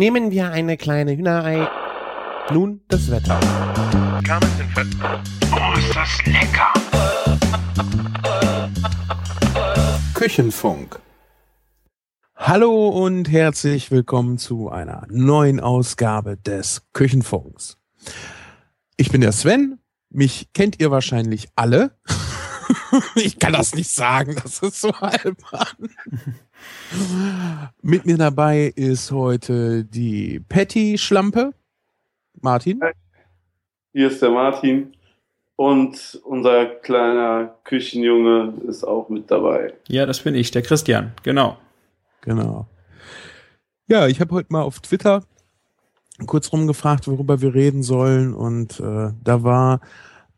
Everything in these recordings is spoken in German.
Nehmen wir eine kleine Hühnerei. Nun das Wetter. Oh, ist das lecker! Küchenfunk. Hallo und herzlich willkommen zu einer neuen Ausgabe des Küchenfunks. Ich bin der Sven. Mich kennt ihr wahrscheinlich alle. ich kann das nicht sagen, das ist so albern. Mit mir dabei ist heute die Patty Schlampe. Martin. Hier ist der Martin und unser kleiner Küchenjunge ist auch mit dabei. Ja, das bin ich, der Christian, genau. Genau. Ja, ich habe heute mal auf Twitter kurz rumgefragt, worüber wir reden sollen und äh, da war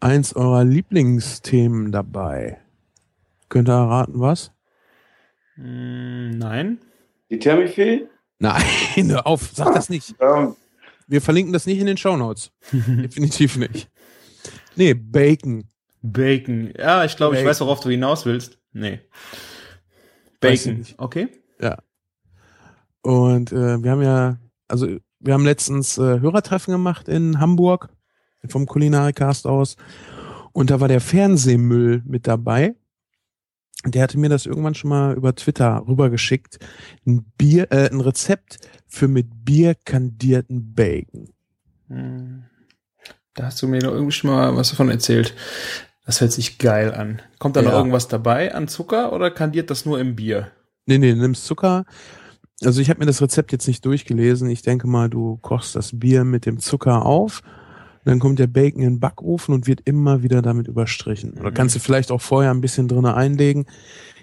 eins eurer Lieblingsthemen dabei. Könnt ihr erraten, was? Mm, nein. Die Thermifee? Nein, hör auf, sag das nicht. Ähm, Wir verlinken das nicht in den Shownotes. Definitiv nicht. Nee, Bacon. Bacon. Ja, ich glaube, ich weiß, worauf du hinaus willst. Nee. Bacon. Okay. Und äh, wir haben ja, also wir haben letztens äh, Hörertreffen gemacht in Hamburg vom Kulinarikast aus. Und da war der Fernsehmüll mit dabei. Der hatte mir das irgendwann schon mal über Twitter rübergeschickt. Ein Bier, äh, ein Rezept für mit Bier kandierten Bacon. Hm. Da hast du mir doch irgendwie schon mal was davon erzählt. Das hört sich geil an. Kommt da noch Ja. irgendwas dabei an Zucker oder kandiert das nur im Bier? Nee, nee, nimmst Zucker. Also ich habe mir das Rezept jetzt nicht durchgelesen. Ich denke mal, du kochst das Bier mit dem Zucker auf. Dann kommt der Bacon in den Backofen und wird immer wieder damit überstrichen. Oder Mhm. kannst du vielleicht auch vorher ein bisschen drinne einlegen.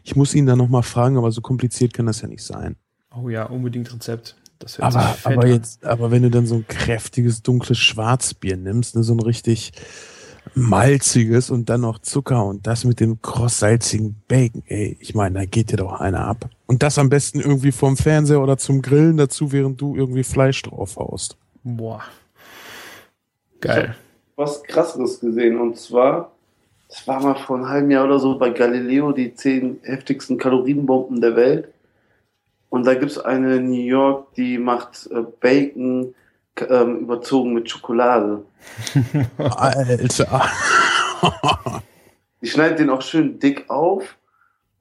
Ich muss ihn dann nochmal fragen, aber so kompliziert kann das ja nicht sein. Oh ja, unbedingt Rezept. Das hört Aber, sich aber an. jetzt, aber wenn du dann so ein kräftiges, dunkles Schwarzbier nimmst, ne, so ein richtig malziges und dann noch Zucker und das mit dem krosssalzigen Bacon, ey, ich meine, da geht dir doch einer ab. Und das am besten irgendwie vom Fernseher oder zum Grillen dazu, während du irgendwie Fleisch drauf haust. Boah. Geil. was krasseres gesehen und zwar, das war mal vor einem halben Jahr oder so bei Galileo die zehn heftigsten Kalorienbomben der Welt. Und da gibt's eine in New York, die macht äh, Bacon ähm, überzogen mit Schokolade. Alter. Die schneidet den auch schön dick auf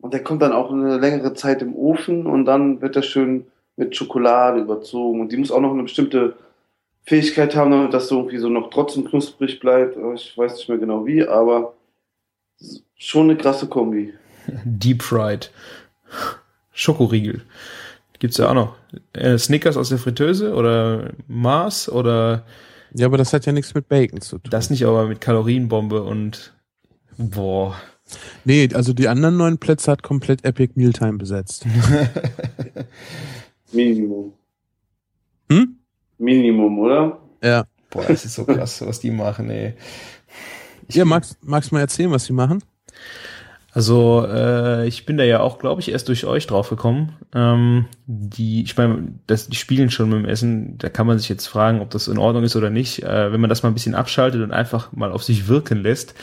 und der kommt dann auch eine längere Zeit im Ofen und dann wird er schön mit Schokolade überzogen. Und die muss auch noch eine bestimmte Fähigkeit haben, damit das so irgendwie so noch trotzdem knusprig bleibt. Ich weiß nicht mehr genau wie, aber schon eine krasse Kombi. Deep Fried. Schokoriegel. Gibt's ja auch noch. Äh, Snickers aus der Fritteuse oder Mars oder ja, aber das hat ja nichts mit Bacon zu tun. das nicht, aber mit Kalorienbombe und boah. nee, also die anderen neun Plätze hat komplett Epic Mealtime besetzt. Minimum. Hm? Minimum, oder? Ja. Boah, das ist so krass, was die machen, ey. Ich- Ja, magst, magst du mal erzählen, was sie machen? Also, äh, ich bin da ja auch, glaube ich, erst durch euch drauf gekommen. Ähm, die, ich meine, das, die spielen schon mit dem Essen. Da kann man sich jetzt fragen, ob das in Ordnung ist oder nicht. Äh, wenn man das mal ein bisschen abschaltet und einfach mal auf sich wirken lässt,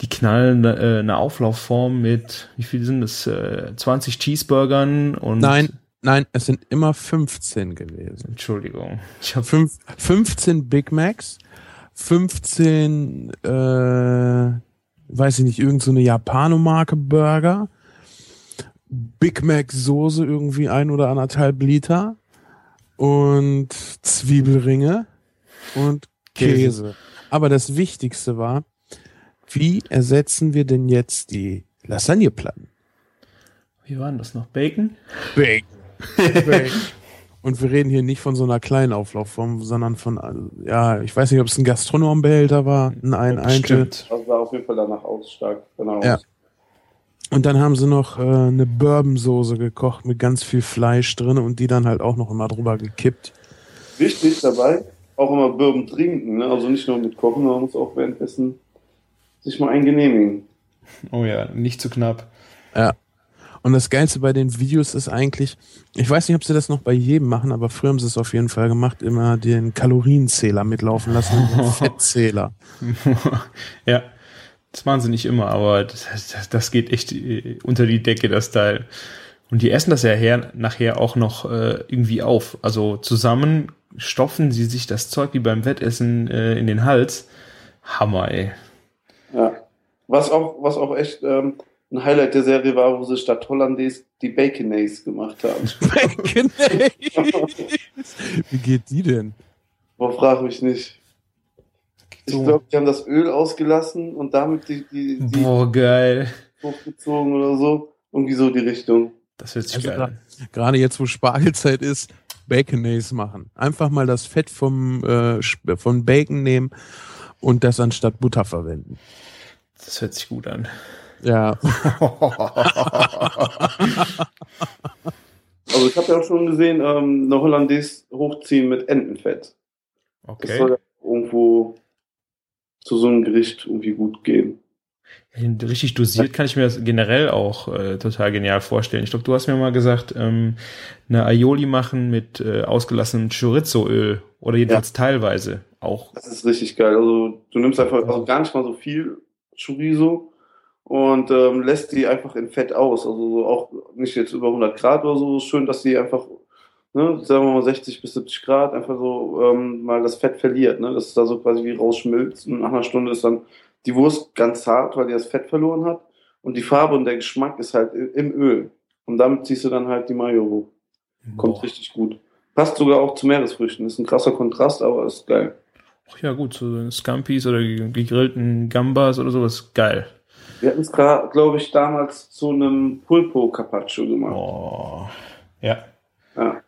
die knallen äh, eine Auflaufform mit, wie viel sind das? Äh, 20 Cheeseburgern und. Nein, nein, es sind immer 15 gewesen. Entschuldigung. Ich habe Fünf, 15 Big Macs, 15, äh, weiß ich nicht, irgend so eine Japanomarke Burger, Big Mac Soße irgendwie ein oder anderthalb Liter und Zwiebelringe und Käse. Käse. Aber das Wichtigste war, wie ersetzen wir denn jetzt die Lasagneplatten? Wie war denn das noch? Bacon? Bacon. Und wir reden hier nicht von so einer kleinen Auflaufform, sondern von, ja, ich weiß nicht, ob es ein Gastronombehälter war, ein ein. Bestimmt. Das sah auf jeden Fall danach aus, stark. Genau. Ja. Und dann haben sie noch äh, eine Bourbonsoße gekocht mit ganz viel Fleisch drin und die dann halt auch noch immer drüber gekippt. Wichtig dabei, auch immer Bourbon trinken, ne? also nicht nur mit Kochen, sondern man muss auch währenddessen sich mal eingenehmigen. Oh ja, nicht zu knapp. Ja. Und das Geilste bei den Videos ist eigentlich, ich weiß nicht, ob sie das noch bei jedem machen, aber früher haben sie es auf jeden Fall gemacht, immer den Kalorienzähler mitlaufen lassen, den Fettzähler. ja, das machen sie nicht immer, aber das, das, das geht echt äh, unter die Decke, das Teil. Und die essen das ja her, nachher auch noch äh, irgendwie auf. Also zusammen stopfen sie sich das Zeug wie beim Wettessen äh, in den Hals. Hammer, ey. Ja. Was auch, was auch echt ähm, ein Highlight der Serie war, wo sie statt Hollandaise die Baconaise gemacht haben. Baconaise. Wie geht die denn? Boah, frag mich nicht. Ich glaube, die haben das Öl ausgelassen und damit die, die, die Boah, geil. hochgezogen oder so. Irgendwie so die Richtung. Das hört sich Also geil gerade jetzt, wo Spargelzeit ist, Baconaise machen. Einfach mal das Fett vom, äh, von Bacon nehmen und das anstatt Butter verwenden. Das hört sich gut an. Ja, Also ich habe ja auch schon gesehen, ähm, eine Hollandaise hochziehen mit Entenfett. Das Okay. soll ja irgendwo zu so einem Gericht irgendwie gut gehen. Richtig dosiert kann ich mir das generell auch äh, total genial vorstellen. Ich glaube, du hast mir mal gesagt, ähm, eine Aioli machen mit äh, ausgelassenem Chorizo-Öl oder jedenfalls teilweise auch. Das ist richtig geil. Also du nimmst einfach also gar nicht mal so viel Chorizo und ähm, lässt die einfach in Fett aus. Also so auch nicht jetzt über 100 Grad oder so. Schön, dass die einfach, ne, sagen wir mal 60 bis 70 Grad, einfach so ähm, mal das Fett verliert. Ne? Das ist da so quasi wie rausschmilzt. Und nach einer Stunde ist dann die Wurst ganz hart, weil die das Fett verloren hat. Und die Farbe und der Geschmack ist halt im Öl. Und damit ziehst du dann halt die Mayo hoch. Kommt Boah. richtig gut. Passt sogar auch zu Meeresfrüchten. Ist ein krasser Kontrast, aber ist geil. Ach ja, gut, so Scampis oder ge- gegrillten Gambas oder sowas, geil. Wir hatten es, glaube ich, damals zu einem Pulpo Carpaccio gemacht. Oh. Ja. Ja.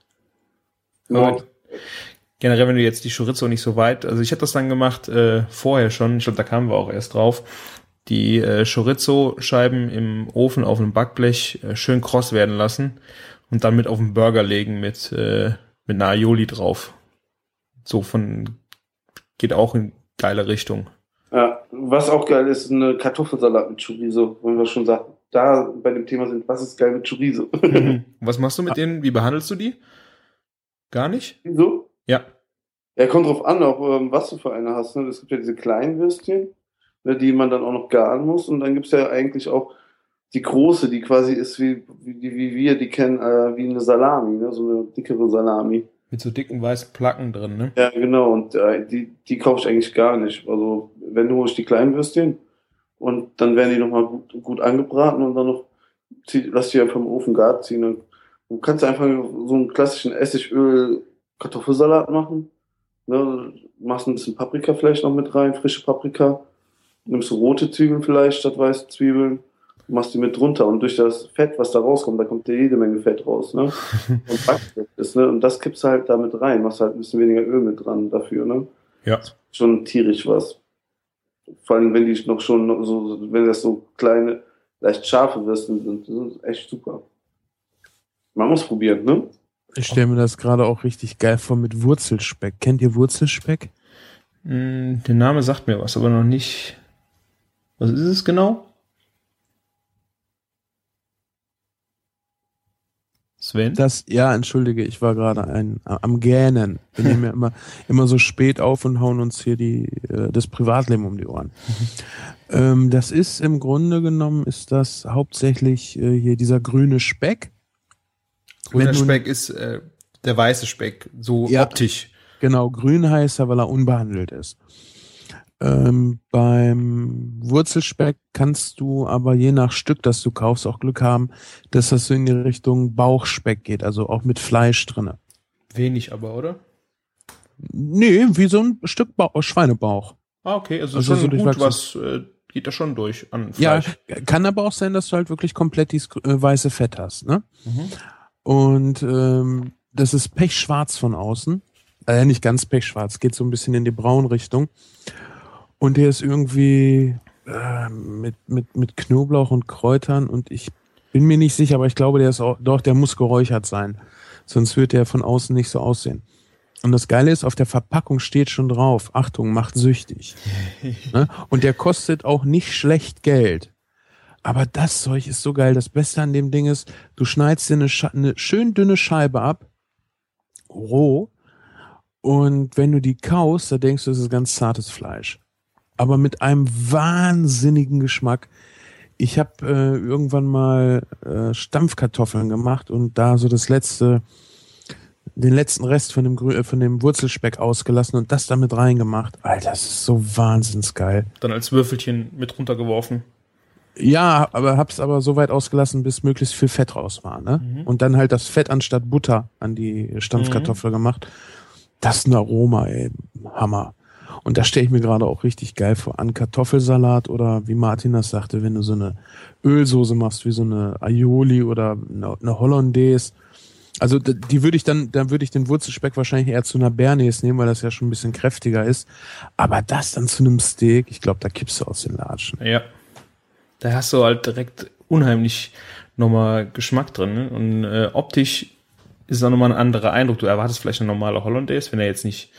Aber generell, wenn du jetzt die Chorizo nicht so weit, also ich hätte das dann gemacht äh, vorher schon, ich glaube, da kamen wir auch erst drauf, die äh, Chorizo-Scheiben im Ofen auf einem Backblech äh, schön kross werden lassen und dann mit auf den Burger legen mit, äh, mit einer Aioli drauf. So von, geht auch in geile Richtung. Ja. Was auch geil ist, eine Kartoffelsalat mit Chorizo, wenn wir schon sagen, da bei dem Thema sind, was ist geil mit Chorizo? Was machst du mit denen? Wie behandelst du die? Gar nicht? Wieso? Ja. Ja, kommt drauf an, auch ähm, was du für eine hast. Ne? Es gibt ja diese kleinen Würstchen, ne, die man dann auch noch garen muss. Und dann gibt's ja eigentlich auch die große, die quasi ist wie, wie, wie wir die kennen, äh, wie eine Salami, ne? so eine dickere Salami. Mit so dicken weißen Placken drin, ne? Ja, genau. Und äh, die, die kaufe ich eigentlich gar nicht. Also, wenn du ich die kleinen Würstchen und dann werden die nochmal gut, gut angebraten und dann noch zieh, lass die einfach im Ofen gar ziehen. Und du kannst einfach so einen klassischen Essigöl-Kartoffelsalat machen. Ne? Machst ein bisschen Paprika vielleicht noch mit rein, frische Paprika. Nimmst du rote Zwiebeln vielleicht statt weiße Zwiebeln. Machst die mit drunter und durch das Fett, was da rauskommt, da kommt ja jede Menge Fett raus, ne? Und Backfett ist, ne? Und das kippst du halt damit rein, machst halt ein bisschen weniger Öl mit dran dafür, ne? Ja. Schon tierisch was. Vor allem, wenn die noch schon so, wenn das so kleine, leicht scharfe Würsten sind, das ist echt super. Man muss probieren, ne? ich stelle mir das gerade auch richtig geil vor mit Wurzelspeck. Kennt ihr Wurzelspeck? Mm, Der Name sagt mir was, aber noch nicht. Was ist es genau? Sven? Das, ja, entschuldige, ich war gerade ein, am Gähnen. Wir nehmen ja immer, immer so spät auf und hauen uns hier die, äh, das Privatleben um die Ohren. ähm, das ist im Grunde genommen, ist das hauptsächlich äh, hier dieser grüne Speck. Grüner Speck ist äh, der weiße Speck, so Ja. optisch. Genau, grün heißt er, weil er unbehandelt ist. Ähm, beim Wurzelspeck kannst du aber je nach Stück, das du kaufst, auch Glück haben, dass das so in die Richtung Bauchspeck geht, also auch mit Fleisch drinne. Wenig aber, oder? Nee, wie so ein Stück Bauch, Schweinebauch. Ah, okay, also, Also schon so gut, was äh, geht da schon durch an Ja, Fleisch. kann aber auch sein, dass du halt wirklich komplett dieses äh, weiße Fett hast, ne? Mhm. Und ähm, das ist pechschwarz von außen. Äh, nicht ganz pechschwarz, geht so ein bisschen in die Braunrichtung. Und der ist irgendwie äh, mit, mit, mit Knoblauch und Kräutern und ich bin mir nicht sicher, aber ich glaube, der ist auch, doch, der muss geräuchert sein. Sonst wird der von außen nicht so aussehen. Und das Geile ist, auf der Verpackung steht schon drauf, Achtung, macht süchtig. ne? Und der kostet auch nicht schlecht Geld. Aber das Zeug ist so geil. Das Beste an dem Ding ist, du schneidest dir eine, eine schön dünne Scheibe ab, roh, und wenn du die kaust, da denkst du, das ist ganz zartes Fleisch. Aber mit einem wahnsinnigen Geschmack. Ich habe äh, irgendwann mal äh, Stampfkartoffeln gemacht und da so das letzte, den letzten Rest von dem, Grü äh, von dem Wurzelspeck ausgelassen und das damit reingemacht. Alter, das ist so wahnsinns geil. Dann als Würfelchen mit runtergeworfen. Ja, aber hab's aber so weit ausgelassen, bis möglichst viel Fett raus war, ne? Mhm. Und dann halt das Fett anstatt Butter an die Stampfkartoffel gemacht. Das ist ein Aroma, ey. Hammer. Und da stelle ich mir gerade auch richtig geil vor. An Kartoffelsalat oder wie Martin das sagte, wenn du so eine Ölsoße machst, wie so eine Aioli oder eine, Hollandaise. Also die würde ich dann, dann würde ich den Wurzelspeck wahrscheinlich eher zu einer Bernays nehmen, weil das ja schon ein bisschen kräftiger ist. Aber das dann zu einem Steak, ich glaube, da kippst du aus den Latschen. Ja. Da hast du halt direkt unheimlich nochmal Geschmack drin. Ne? Und äh, optisch ist auch nochmal ein anderer Eindruck. Du erwartest vielleicht eine normale Hollandaise, wenn er jetzt nicht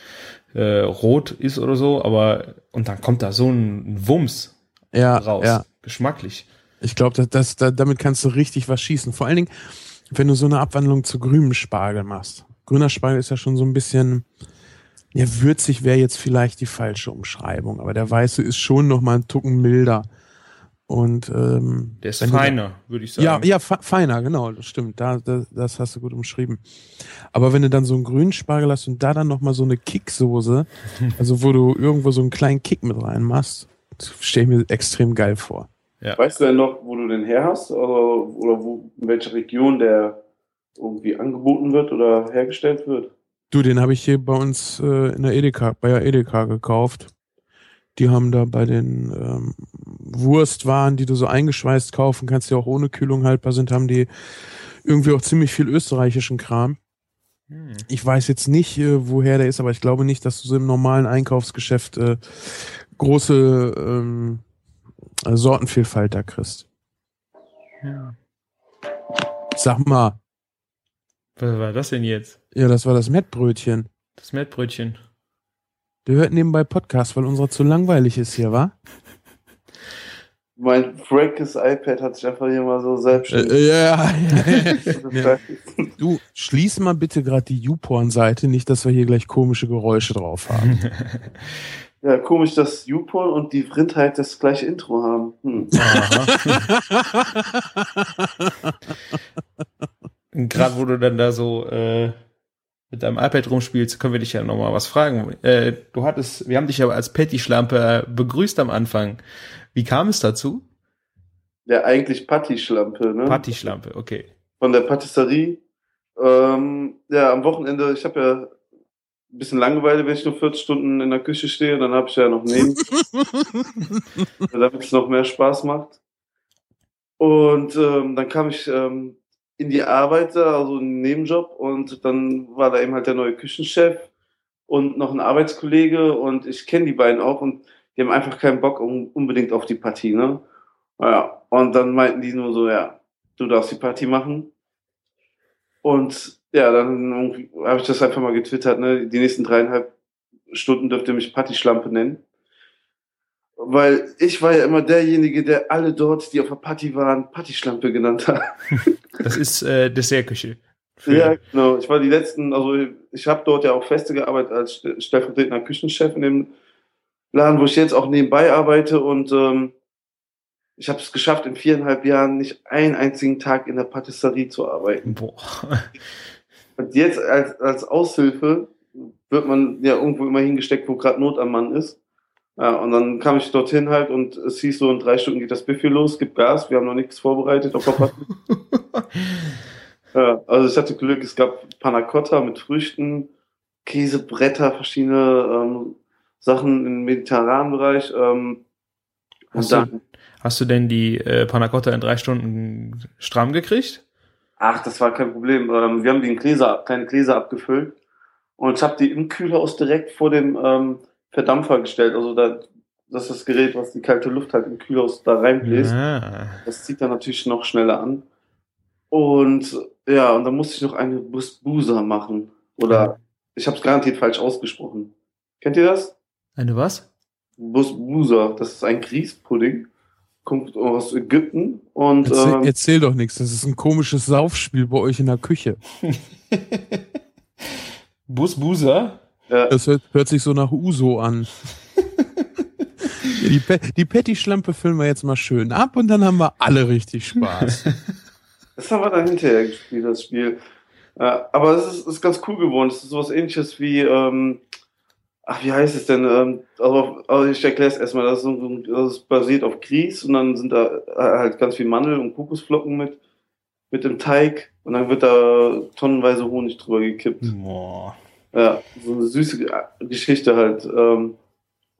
äh, rot ist oder so, aber und dann kommt da so ein Wumms Ja, raus. ja. Geschmacklich. Ich glaube, das, das, da, damit kannst du richtig was schießen. Vor allen Dingen, wenn du so eine Abwandlung zu grünem Spargel machst. Grüner Spargel ist ja schon so ein bisschen, ja, würzig wäre jetzt vielleicht die falsche Umschreibung, aber der weiße ist schon noch mal ein Tucken milder. Und ähm, Der ist du feiner, würde ich sagen. Ja, ja, fe- feiner, genau, das stimmt. Da, da, das hast du gut umschrieben. Aber wenn du dann so einen grünen Spargel hast und da dann noch mal so eine Kicksoße, also wo du irgendwo so einen kleinen Kick mit reinmachst, stelle ich mir extrem geil vor. Weißt du denn noch, wo du den her hast? Oder, oder wo, in welcher Region der irgendwie angeboten wird oder hergestellt wird? Du, den habe ich hier bei uns äh, in der Edeka, bei der Edeka gekauft. Die haben da bei den ähm, Wurstwaren, die du so eingeschweißt kaufen kannst, die auch ohne Kühlung haltbar sind, haben die irgendwie auch ziemlich viel österreichischen Kram. Hm. Ich weiß jetzt nicht, äh, woher der ist, aber ich glaube nicht, dass du so im normalen Einkaufsgeschäft äh, große ähm, äh, Sortenvielfalt da kriegst. Ja. Sag mal, Was war das denn jetzt? ja, das war das Mettbrötchen. Das Mettbrötchen. Der hört nebenbei Podcast, weil unserer zu langweilig ist hier, wa? Mein frankes iPad hat sich einfach hier mal so selbstständig. Äh, ja, ja. ja. Du, schließ mal bitte gerade die YouPorn-Seite, nicht, dass wir hier gleich komische Geräusche drauf haben. ja, komisch, dass YouPorn und die Vrindheit das gleiche Intro haben. Hm. Gerade wo du dann da so äh, mit deinem iPad rumspielst, können wir dich ja noch mal was fragen. Äh, du hattest, wir haben dich ja als Patty-Schlampe begrüßt am Anfang. Wie kam es dazu? Ja, eigentlich Patty-Schlampe, ne? Patty-Schlampe, okay. Von der Patisserie. Ähm, ja, am Wochenende, ich habe ja ein bisschen Langeweile, wenn ich nur 40 Stunden in der Küche stehe, dann habe ich ja noch neben, damit es noch mehr Spaß macht. Und ähm, dann kam ich ähm, in die Arbeit, da, also einen Nebenjob, und dann war da eben halt der neue Küchenchef und noch ein Arbeitskollege und ich kenne die beiden auch und die haben einfach keinen Bock um, unbedingt auf die Partie, ne? Ja, und dann meinten die nur so, ja, du darfst die Party machen. Und ja, dann habe ich das einfach mal getwittert, ne? Die nächsten dreieinhalb Stunden dürft ihr mich Partyschlampe nennen. Weil ich war ja immer derjenige, der alle dort, die auf der Party waren, Partyschlampe genannt hat. Das ist äh, Dessertküche. Ja, genau. Ich war die letzten, also ich habe dort ja auch feste gearbeitet als st- stellvertretender Küchenchef in dem Laden, wo ich jetzt auch nebenbei arbeite und ähm, ich habe es geschafft, in viereinhalb Jahren nicht einen einzigen Tag in der Patisserie zu arbeiten. Boah. Und jetzt als, als Aushilfe wird man ja irgendwo immer hingesteckt, wo gerade Not am Mann ist. Ja, und dann kam ich dorthin halt und es hieß so, in drei Stunden geht das Buffet los, gibt Gas, wir haben noch nichts vorbereitet auf. Ja, also ich hatte Glück, es gab Panna Cotta mit Früchten, Käsebretter, verschiedene ähm, Sachen im mediterranen Bereich. Ähm, Hast und du- dann, Hast du denn die äh, Panna Cotta in drei Stunden stramm gekriegt? ach, das war kein Problem. Ähm, wir haben die in Gläser, kleine Gläser abgefüllt und ich habe die im Kühlhaus direkt vor dem ähm, Verdampfer gestellt. Also da, das ist das Gerät, was die kalte Luft halt im Kühlhaus da reinbläst. Ah. Das zieht dann natürlich noch schneller an. Und ja, und dann musste ich noch eine Busbusa machen. Oder ich habe es garantiert falsch ausgesprochen. Kennt ihr das? Eine was? Busbusa, das ist ein Grießpudding. Kommt aus Ägypten und Erzähl, ähm, erzähl doch nichts, das ist ein komisches Saufspiel bei euch in der Küche. Busbusa? Ja, Das hört, hört sich so nach Uso an. Die, Pe die Patty-Schlampe füllen wir jetzt mal schön ab und dann haben wir alle richtig Spaß. Das haben wir dann hinterher gespielt, das Spiel. Äh, aber es ist, ist ganz cool geworden. Es ist sowas ähnliches wie, ähm, ach, wie heißt es denn? Ähm, also, also ich erkläre es erstmal. Das ist, so, das ist basiert auf Grieß und dann sind da halt ganz viel Mandel und Kokosflocken mit, mit dem Teig und dann wird da tonnenweise Honig drüber gekippt. Boah. Ja, so eine süße Geschichte halt. Ähm,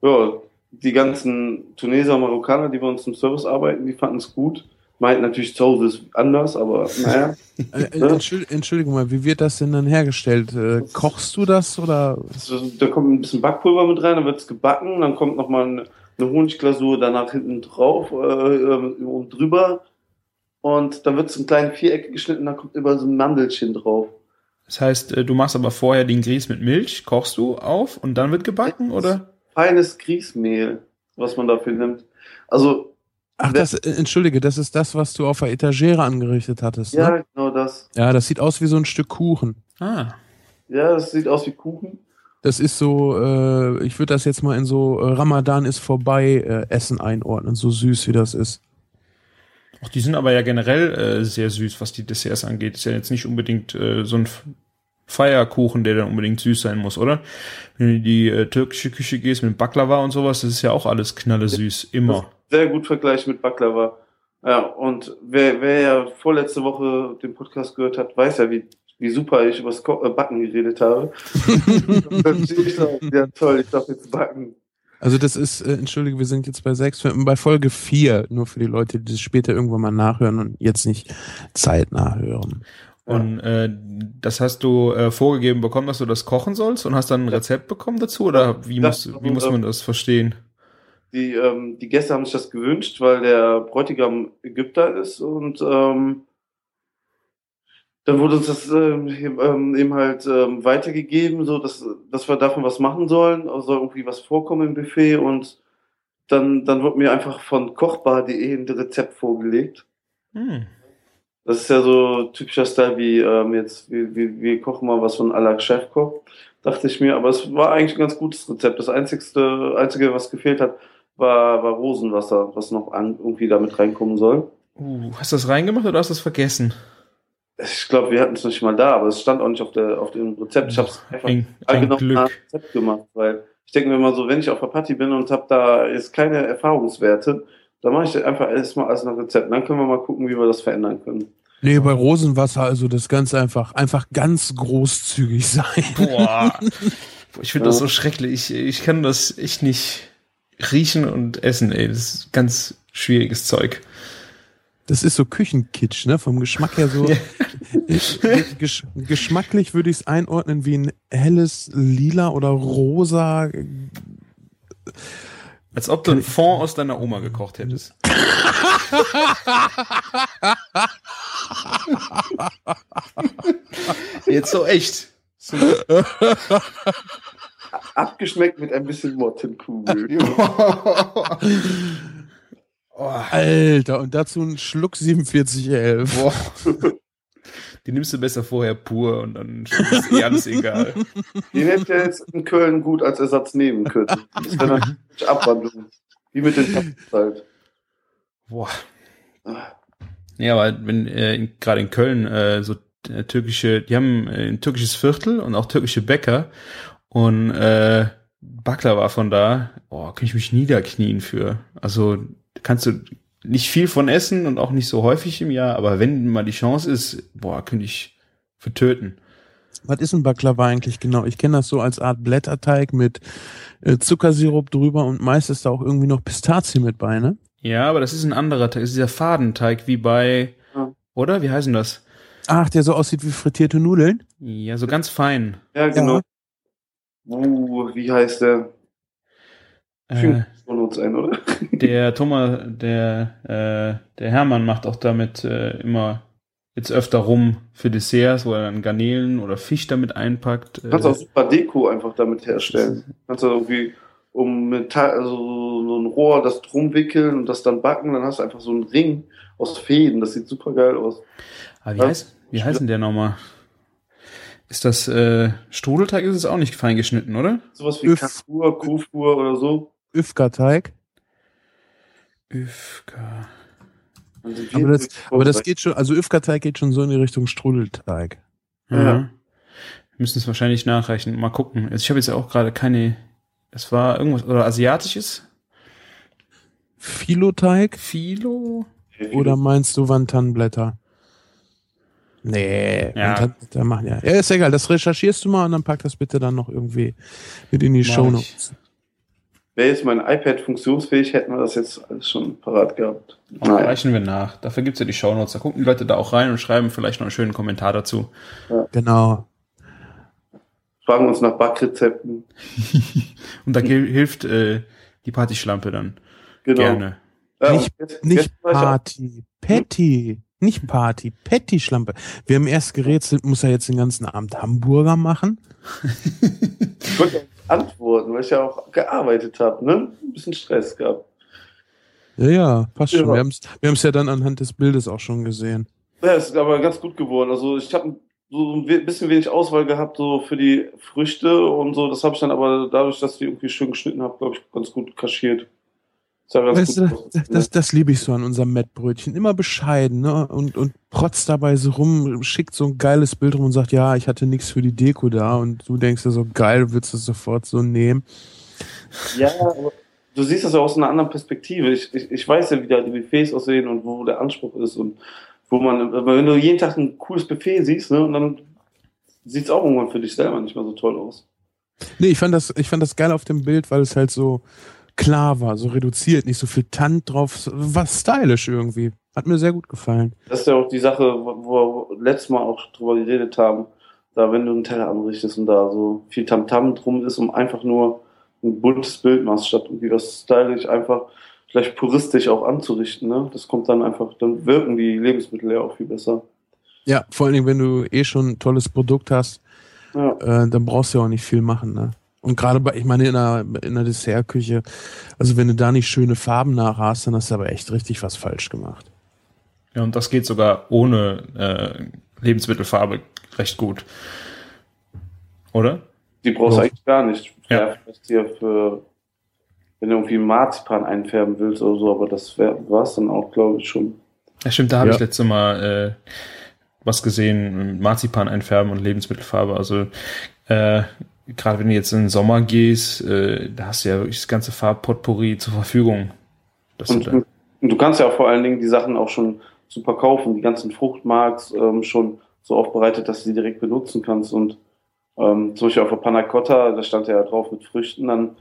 ja, die ganzen Tunesier, Marokkaner, die bei uns im Service arbeiten, die fanden es gut. Meint natürlich zu Hause ist anders, aber naja. Äh, Entschuldigung, Entschuldigung mal, wie wird das denn dann hergestellt? Äh, kochst du das oder? da kommt ein bisschen Backpulver mit rein, dann wird es gebacken, dann kommt nochmal eine, eine Honigglasur danach hinten drauf äh, und drüber und dann wird es in kleine Vierecke geschnitten, dann kommt über so ein Mandelchen drauf. Das heißt, du machst aber vorher den Grieß mit Milch, kochst du auf und dann wird gebacken, oder? Feines Grießmehl, was man dafür nimmt. Also Ach, das, äh, entschuldige, das ist das, was du auf der Etagere angerichtet hattest. Ja, ne? genau das. Ja, das sieht aus wie so ein Stück Kuchen. Ah. Ja, das sieht aus wie Kuchen. Das ist so, äh, ich würde das jetzt mal in so äh, Ramadan ist vorbei äh, Essen einordnen, so süß wie das ist. Ach, die sind aber ja generell äh, sehr süß, was die Desserts angeht. Ist ja jetzt nicht unbedingt äh, so ein Feierkuchen, der dann unbedingt süß sein muss, oder? Wenn du in die äh, türkische Küche gehst mit Baklava und sowas, das ist ja auch alles knalle süß, immer. Sehr gut vergleichen mit Baklava. Ja, und wer, wer ja vorletzte Woche den Podcast gehört hat, weiß ja, wie, wie super ich über das äh, Backen geredet habe. ja toll, ich darf jetzt backen. Also das ist, äh, entschuldige, wir sind jetzt bei sechs, bei Folge vier, nur für die Leute, die das später irgendwann mal nachhören und jetzt nicht zeitnah hören. Und äh, das hast du äh, vorgegeben bekommen, dass du das kochen sollst und hast dann ein Rezept bekommen dazu oder wie Das- muss wie muss man das verstehen? Die, ähm, die Gäste haben sich das gewünscht, weil der Bräutigam Ägypter ist und ähm, dann wurde uns das ähm, ähm, eben halt ähm, weitergegeben, so dass, dass wir davon was machen sollen, also soll irgendwie was vorkommen im Buffet und dann, dann wurde mir einfach von kochbar.de ein Rezept vorgelegt. Hm. Das ist ja so typischer Style wie ähm, jetzt, wir, wir, wir kochen mal was von Alak Chefkoch, dachte ich mir. Aber es war eigentlich ein ganz gutes Rezept. Das einzigste, einzige, was gefehlt hat, war, war Rosenwasser, was noch an, irgendwie damit reinkommen soll. Uh, hast du das reingemacht oder hast du das vergessen? Ich glaube, wir hatten es nicht mal da, aber es stand auch nicht auf, der, auf dem Rezept. Ich habe es einfach Ein, ein Glück. Rezept gemacht, weil ich denke mir mal so, wenn ich auf der Party bin und habe da jetzt keine Erfahrungswerte, dann mache ich einfach erstmal alles nach Rezept. Dann können wir mal gucken, wie wir das verändern können. Nee, bei Rosenwasser also das ganz einfach, einfach ganz großzügig sein. Boah. Ich finde das so schrecklich. Ich, ich kann das echt nicht riechen und essen, ey. Das ist ganz schwieriges Zeug. Das ist so Küchenkitsch, ne? Vom Geschmack her so. Ich, gesch geschmacklich würde ich es einordnen wie ein helles Lila oder rosa. Als ob du einen Fond aus deiner Oma gekocht hättest. Jetzt so echt. So, Abgeschmeckt mit ein bisschen Mottenkugel. Oh, Alter, und dazu ein Schluck 4711. boah. Die nimmst du besser vorher pur und dann ist eh alles egal. Den hätte er jetzt in Köln gut als Ersatz nehmen können. Das wäre eine Abwandlung. Wie mit den halt. Boah. Ja, aber wenn äh, gerade in Köln äh, so äh, türkische, die haben äh, ein türkisches Viertel und auch türkische Bäcker und äh, Baklava von da, oh, kann ich mich niederknien für. Also kannst du nicht viel von essen und auch nicht so häufig im Jahr, aber wenn mal die Chance ist, boah, könnte ich vertöten. Was ist ein Baklava eigentlich genau? Ich kenne das so als Art Blätterteig mit äh, Zuckersirup drüber und meist ist da auch irgendwie noch Pistazie mit bei, ne? Ja, aber das ist ein anderer Teig, das ist dieser Fadenteig wie bei, Ja. oder? Wie heißen das? Ach, der so aussieht wie frittierte Nudeln? Ja, so ganz fein. Ja, genau. Uh, wie heißt der? Äh, ein, oder? Der Thomas, der, äh, der Hermann macht auch damit äh, immer jetzt öfter rum für Desserts, wo er dann Garnelen oder Fisch damit einpackt. Du kannst Äh, auch super Deko einfach damit herstellen. Du kannst du irgendwie um Metall, also so ein Rohr, das drum wickeln und das dann backen, dann hast du einfach so einen Ring aus Fäden. Das sieht super geil aus. ah, wie heißt, wie heißt denn der nochmal? Ist das äh, Strudelteig? Ist es auch nicht fein geschnitten, oder? Sowas wie. Kafur, Kufur oder so. Üfka-Teig. Üfka. Aber das, aber das geht schon, also Üfka-Teig geht schon so in die Richtung Strudelteig. Ja. Ja. Wir müssen es wahrscheinlich nachreichen. Mal gucken. Also ich habe jetzt auch gerade keine. Es war irgendwas oder asiatisches Filoteig Philo. oder meinst du Wantanblätter? Nee, Ja. Wantanblätter machen ja. Ja, ist egal, das recherchierst du mal und dann pack das bitte dann noch irgendwie mit in die Show. Notes. Wäre jetzt mein iPad funktionsfähig, hätten wir das jetzt alles schon parat gehabt. Und reichen wir nach. Dafür gibt's ja die Shownotes. Da gucken die Leute da auch rein und schreiben vielleicht noch einen schönen Kommentar dazu. Genau. Fragen uns nach Backrezepten. Und da hilft äh, die Partyschlampe dann Genau. gerne. Ja, Nicht- jetzt- Nicht jetzt Party, Patty. Nicht Party, Patty-Schlampe. Wir haben erst gerätselt, muss er jetzt den ganzen Abend Hamburger machen? Wollte antworten, weil ich ja auch gearbeitet habe, ne? Ein bisschen Stress gehabt. Ja, ja, passt Ja. schon. Wir haben es wir haben's ja dann anhand des Bildes auch schon gesehen. Ja, es ist aber ganz gut geworden. Also ich habe so ein bisschen wenig Auswahl gehabt, so für die Früchte und so. Das habe ich dann aber dadurch, dass ich die irgendwie schön geschnitten habe, glaube ich, ganz gut kaschiert. Weißt du, das, das, das liebe ich so an unserem Mettbrötchen. Immer bescheiden, ne? Und, und protzt dabei so rum, schickt so ein geiles Bild rum und sagt, ja, ich hatte nichts für die Deko da. Und du denkst dir so, geil, du es sofort so nehmen. Ja, aber du siehst das ja aus einer anderen Perspektive. Ich, ich, ich weiß ja, wie da die Buffets aussehen und wo der Anspruch ist und wo man, aber wenn du jeden Tag ein cooles Buffet siehst, ne, und dann sieht es auch irgendwann für dich selber nicht mehr so toll aus. Nee, ich fand das, ich fand das geil auf dem Bild, weil es halt so klar war, so reduziert, nicht so viel Tant drauf, war stylisch irgendwie. Hat mir sehr gut gefallen. Das ist ja auch die Sache, wo wir letztes Mal auch drüber geredet haben, da wenn du einen Teller anrichtest und da so viel Tamtam drum ist, um einfach nur ein buntes Bild machst, statt irgendwie was stylisch einfach vielleicht puristisch auch anzurichten, ne? Das kommt dann einfach, dann wirken die Lebensmittel ja auch viel besser. Ja, vor allen Dingen, wenn du eh schon ein tolles Produkt hast, Ja. äh, dann brauchst du ja auch nicht viel machen, ne? Und gerade bei, ich meine, in einer, in einer Dessertküche, also wenn du da nicht schöne Farben nach hast, dann hast du aber echt richtig was falsch gemacht. Ja, und das geht sogar ohne äh, Lebensmittelfarbe recht gut. Oder? Die brauchst du eigentlich gar nicht. Ja. Ja. Für, wenn du irgendwie Marzipan einfärben willst oder so, aber das war es dann auch, glaube ich, schon. Ja, stimmt, da habe Ja. ich letzte Mal äh, was gesehen, Marzipan einfärben und Lebensmittelfarbe. Also äh, gerade wenn du jetzt in den Sommer gehst, äh, da hast du ja wirklich das ganze Farbpotpourri zur Verfügung. Und, du und du kannst ja auch vor allen Dingen die Sachen auch schon super kaufen, die ganzen Fruchtmarks ähm, schon so aufbereitet, dass du sie direkt benutzen kannst. Und ähm, zum Beispiel auf der Panna Cotta, da stand ja drauf mit Früchten, dann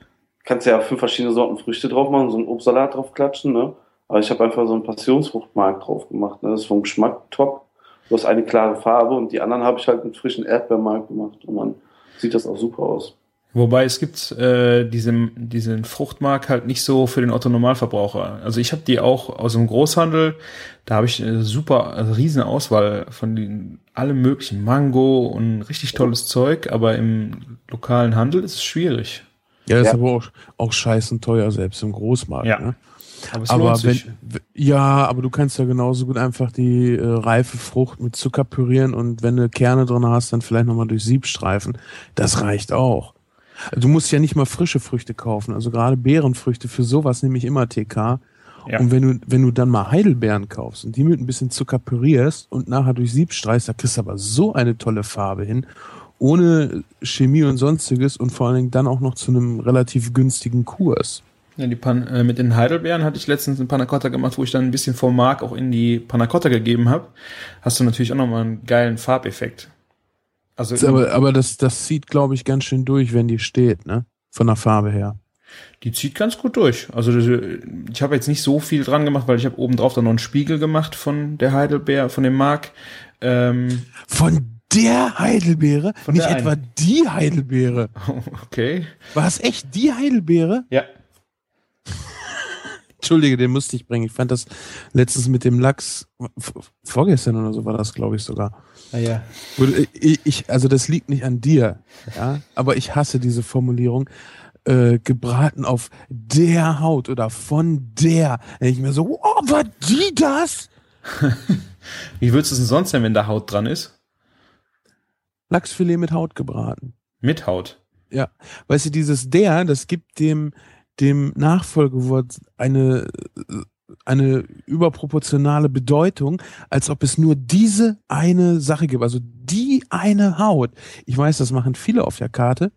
kannst du ja fünf verschiedene Sorten Früchte drauf machen, so einen Obstsalat drauf klatschen, ne? Aber ich habe einfach so einen Passionsfruchtmark drauf gemacht. Ne? Das ist vom Geschmack top. Du hast eine klare Farbe und die anderen habe ich halt mit frischen Erdbeermark gemacht. Und dann sieht das auch super aus. wobei es gibt äh, diesen, diesen Fruchtmark halt nicht so für den Otto-Normalverbraucher. Also ich habe die auch aus dem Großhandel, da habe ich eine super, also riesen Auswahl von den allem möglichen Mango und richtig tolles Zeug, aber im lokalen Handel ist es schwierig. Ja, ist Ja. aber auch, auch scheißen teuer, selbst im Großmarkt. Ja. Ne? Aber es Aber lohnt wenn, ja, aber du kannst ja genauso gut einfach die äh, reife Frucht mit Zucker pürieren und wenn du Kerne drin hast, dann vielleicht nochmal durch Sieb streifen. Das reicht auch. Du musst ja nicht mal frische Früchte kaufen. Also gerade Beerenfrüchte, für sowas nehme ich immer TK. Ja. Und wenn du, wenn du dann mal Heidelbeeren kaufst und die mit ein bisschen Zucker pürierst und nachher durch Sieb streichst, da kriegst du aber so eine tolle Farbe hin. Ohne Chemie und sonstiges und vor allen Dingen dann auch noch zu einem relativ günstigen Kurs. Ja, die Pan äh, mit den Heidelbeeren hatte ich letztens einen Panna Cotta gemacht, wo ich dann ein bisschen vom Mark auch in die Panna Cotta gegeben habe. Hast du natürlich auch nochmal einen geilen Farbeffekt. Also Aber, aber das, das zieht, glaube ich, ganz schön durch, wenn die steht, ne? Von der Farbe her. die zieht ganz gut durch. Also äh, ich habe jetzt nicht so viel dran gemacht, weil ich habe oben drauf dann noch einen Spiegel gemacht von der Heidelbeer, von dem Mark. Ähm, Von der Heidelbeere? Von nicht der etwa einen. die Heidelbeere. okay. War es echt die Heidelbeere? Ja. Entschuldige, den musste ich bringen. Ich fand das letztens mit dem Lachs, vorgestern oder so war das, glaube ich, sogar. Ah, ja. Du- Ich, also das liegt nicht an dir, ja, aber ich hasse diese Formulierung. Äh, gebraten auf der Haut oder von der. Ich mir so, oh, war die das? Wie würdest du es denn sonst nennen, wenn da Haut dran ist? Lachsfilet mit Haut gebraten. Mit Haut. Ja, weißt du, dieses der, das gibt dem, dem Nachfolgewort eine eine überproportionale Bedeutung, als ob es nur diese eine Sache gibt, also die eine Haut. Ich weiß, das machen viele auf der Karte.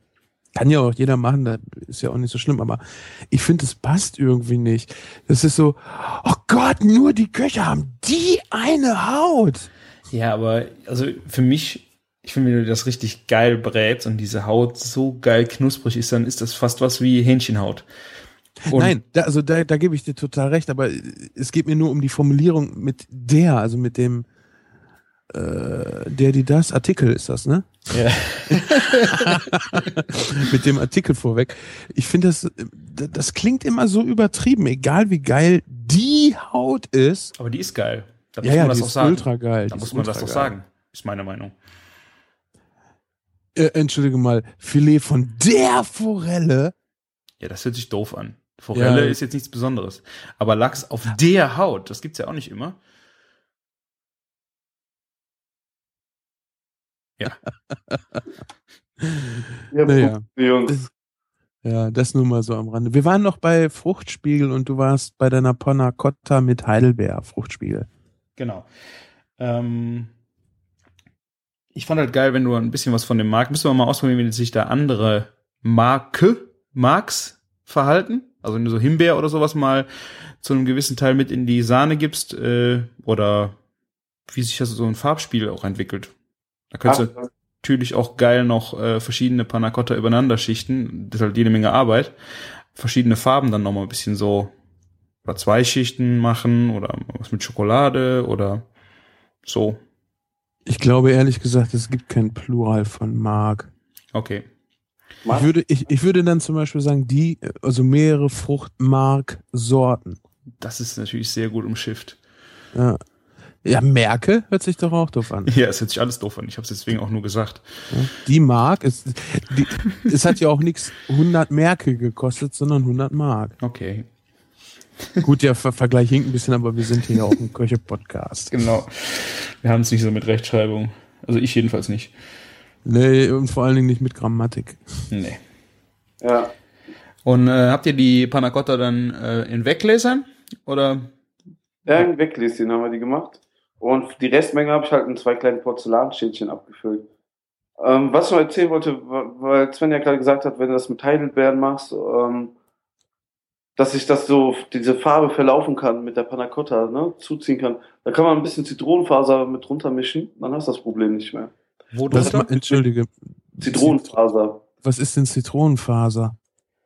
Kann ja auch jeder machen, das ist ja auch nicht so schlimm, aber ich finde, es passt irgendwie nicht. Das ist so, oh Gott, nur die Köche haben die eine Haut. Ja, aber also für mich, ich finde, wenn du das richtig geil brätst und diese Haut so geil knusprig ist, dann ist das fast was wie Hähnchenhaut. Und Nein, da, also da, da gebe ich dir total recht, aber es geht mir nur um die Formulierung mit der, also mit dem äh, der, die das, Artikel ist das, ne? Ja. mit dem Artikel vorweg. Ich finde, das, das klingt immer so übertrieben, egal wie geil die Haut ist. Aber die ist geil. Da muss ja, man ja, das auch sagen. ultra geil. Da muss man das doch sagen, ist meine Meinung. Äh, entschuldige mal, Filet von der Forelle. Ja, das hört sich doof an. Forelle ja. ist jetzt nichts Besonderes. Aber Lachs auf der Haut, das gibt's ja auch nicht immer. Ja. ja, naja. Das, ja, das nur mal so am Rande. Wir waren noch bei Fruchtspiegel und du warst bei deiner Panna Cotta mit Heidelbeer Fruchtspiegel. Genau. Ähm, ich fand halt geil, wenn du ein bisschen was von dem Markt, müssen wir mal ausprobieren, wie sich da andere Marke, Marks verhalten. Also wenn du so Himbeer oder sowas mal zu einem gewissen Teil mit in die Sahne gibst, äh, oder wie sich das so ein Farbspiel auch entwickelt. Da könntest Ach, du natürlich auch geil noch äh, verschiedene Panna Cotta übereinander schichten. Das ist halt jede Menge Arbeit. Verschiedene Farben dann nochmal ein bisschen so oder zwei Schichten machen oder was mit Schokolade oder so. Ich glaube ehrlich gesagt, es gibt kein Plural von Mark. Okay. Ich würde, ich, ich würde dann zum Beispiel sagen, die, also mehrere Fruchtmark-Sorten. Das ist natürlich sehr gut umschifft. Ja. Ja, Merke hört sich doch auch doof an. Ja, es hört sich alles doof an. Ich habe es deswegen auch nur gesagt. Die Mark, es, die, es hat ja auch nichts 100 Merke gekostet, sondern 100 Mark. Okay. Gut, der Ver Vergleich hinkt ein bisschen, aber wir sind hier ja auch ein Köche-Podcast. Genau. Wir haben es nicht so mit Rechtschreibung. Also ich jedenfalls nicht. Nee, und vor allen Dingen nicht mit Grammatik. Nee. Ja. Und äh, habt ihr die Panacotta dann äh, in Weggläsern? Oder? Ja, in Weggläschen haben wir die gemacht. Und die Restmenge habe ich halt in zwei kleinen Porzellanschälchen abgefüllt. Ähm, was ich noch erzählen wollte, weil Sven ja gerade gesagt hat, wenn du das mit Heidelbeeren machst, ähm, dass sich das so, diese Farbe verlaufen kann mit der Panacotta, ne, zuziehen kann. Da kann man ein bisschen Zitronenfaser mit drunter mischen, dann hast du das Problem nicht mehr. Wo das, Entschuldige. Zitronenfaser. Was ist denn Zitronenfaser?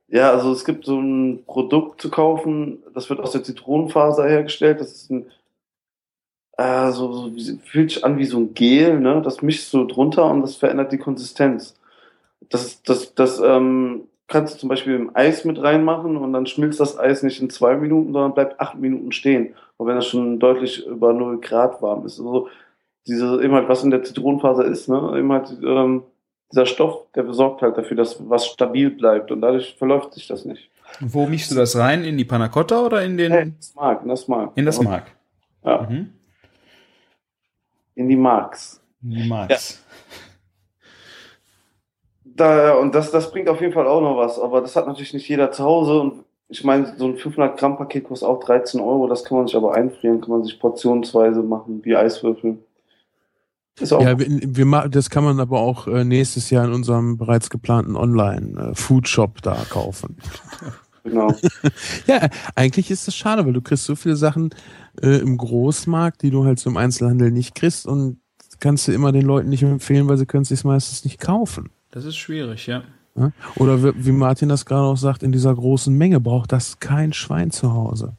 Ja, also es gibt so ein Produkt zu kaufen, das wird aus der Zitronenfaser hergestellt. Das ist ein, äh, so, so fühlt sich an wie so ein Gel, ne? Das mischst du drunter und das verändert die Konsistenz. Das, das, das ähm, kannst du zum Beispiel im Eis mit reinmachen und dann schmilzt das Eis nicht in zwei Minuten, sondern bleibt acht Minuten stehen. Und wenn das schon deutlich über 0 Grad warm ist. Also diese, eben halt, was in der Zitronenfaser ist, ne? Eben halt, ähm, dieser Stoff, der besorgt halt dafür, dass was stabil bleibt und dadurch verläuft sich das nicht. Wo mischst du das rein? In die Panna Cotta oder in den? in das Mark, in das Mark. In das Mark. Ja. Mhm. In die Marks. In die Marks. Ja. Da, und das, das bringt auf jeden Fall auch noch was, aber das hat natürlich nicht jeder zu Hause und ich meine, so ein 500 Gramm Paket kostet auch 13 Euro, das kann man sich aber einfrieren, kann man sich portionsweise machen, wie Eiswürfel. ja, wir, wir, das kann man aber auch äh, nächstes Jahr in unserem bereits geplanten Online-Food-Shop äh, da kaufen. Genau. ja, eigentlich ist das schade, weil du kriegst so viele Sachen äh, im Großmarkt, die du halt so im Einzelhandel nicht kriegst und kannst du immer den Leuten nicht empfehlen, weil sie können es sich meistens nicht kaufen. Das ist schwierig, ja. Oder wie Martin das gerade auch sagt, in dieser großen Menge braucht das kein Schwein zu Hause.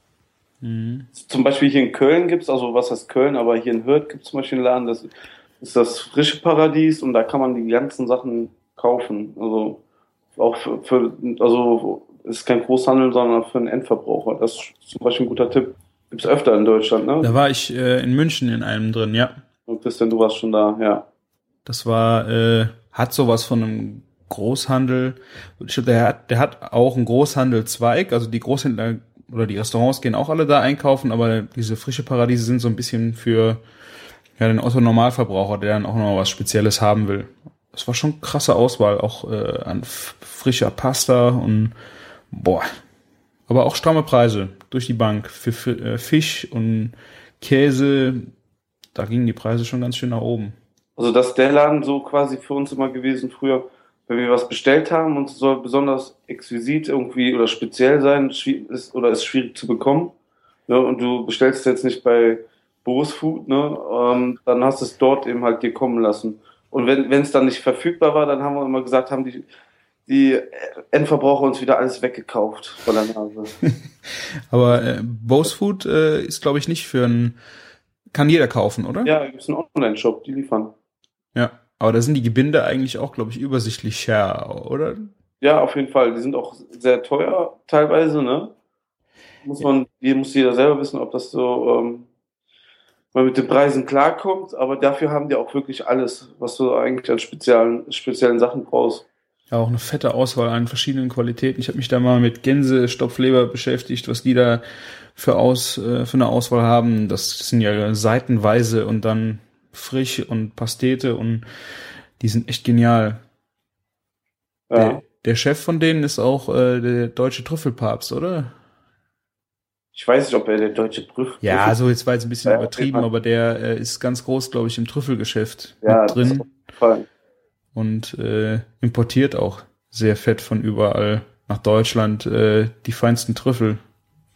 Mhm. Zum Beispiel hier in Köln gibt es, also was heißt Köln, aber hier in Hürth gibt es zum Beispiel einen Laden, das ist das frische Paradies und da kann man die ganzen Sachen kaufen. Also auch für, für also ist kein Großhandel, sondern für einen Endverbraucher. Das ist zum Beispiel ein guter Tipp. Gibt es öfter in Deutschland, ne? Da war ich äh, in München in einem drin, ja. Und Christian, du warst schon da, ja. Das war äh, hat sowas von einem Großhandel. Der hat, der hat auch einen Großhandelzweig, also die Großhändler oder die Restaurants gehen auch alle da einkaufen, aber diese frische Paradiese sind so ein bisschen für ja, den Otto Normalverbraucher, der dann auch noch was Spezielles haben will. Das war schon krasse Auswahl, auch äh, an frischer Pasta und boah. Aber auch stramme Preise. durch die Bank. Für, für äh, Fisch und Käse, da gingen die Preise schon ganz schön nach oben. Also das ist der Laden so quasi für uns immer gewesen früher, wenn wir was bestellt haben und es soll besonders exquisit irgendwie oder speziell sein ist, oder ist schwierig zu bekommen. Ne, und du bestellst jetzt nicht bei Boris Food, ne, ähm, dann hast du es dort eben halt dir kommen lassen. Und wenn es dann nicht verfügbar war, dann haben wir immer gesagt, haben die, die Endverbraucher uns wieder alles weggekauft von der Nase. Aber äh, Bose Food äh, ist, glaube ich, nicht für ein, kann jeder kaufen, oder? Ja, gibt es einen Online-Shop, die liefern. Ja, aber da sind die Gebinde eigentlich auch, glaube ich, übersichtlich share, oder? Ja, auf jeden Fall. Die sind auch sehr teuer teilweise, ne? Muss man, hier muss jeder selber wissen, ob das so ähm, mal mit den Preisen klarkommt, aber dafür haben die auch wirklich alles, was du eigentlich an speziellen, speziellen Sachen brauchst. Ja, auch eine fette Auswahl an verschiedenen Qualitäten. Ich habe mich da mal mit Gänse, Stopfleber beschäftigt, was die da für, aus, äh, für eine Auswahl haben. Das sind ja seitenweise und dann frisch und Pastete und die sind echt genial. Ja. Der, der Chef von denen ist auch äh, der deutsche Trüffelpapst, oder? Ich weiß nicht, ob er der deutsche Trüffel. Ja, so jetzt war jetzt ein bisschen ja, übertrieben, aber der äh, ist ganz groß, glaube ich, im Trüffelgeschäft ja, drin. Voll. Und äh, importiert auch sehr fett von überall nach Deutschland äh, die feinsten Trüffel.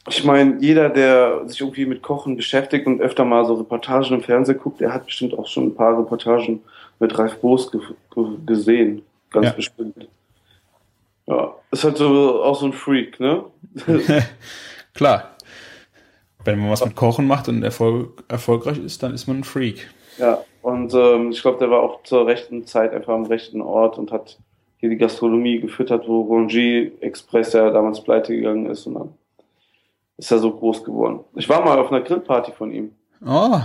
Ich meine, jeder, der sich irgendwie mit Kochen beschäftigt und öfter mal so Reportagen im Fernsehen guckt, der hat bestimmt auch schon ein paar Reportagen mit Ralf Boos ge gesehen. Ganz ja. bestimmt. Ja, ist halt so auch so ein Freak, ne? Klar. Wenn man was mit Kochen macht und Erfolg, erfolgreich ist, dann ist man ein Freak. Ja, und ähm, ich glaube, der war auch zur rechten Zeit einfach am rechten Ort und hat hier die Gastronomie gefüttert, wo Rongi Express ja damals pleite gegangen ist und dann ist er so groß geworden. Ich war mal auf einer Grillparty von ihm. Oh,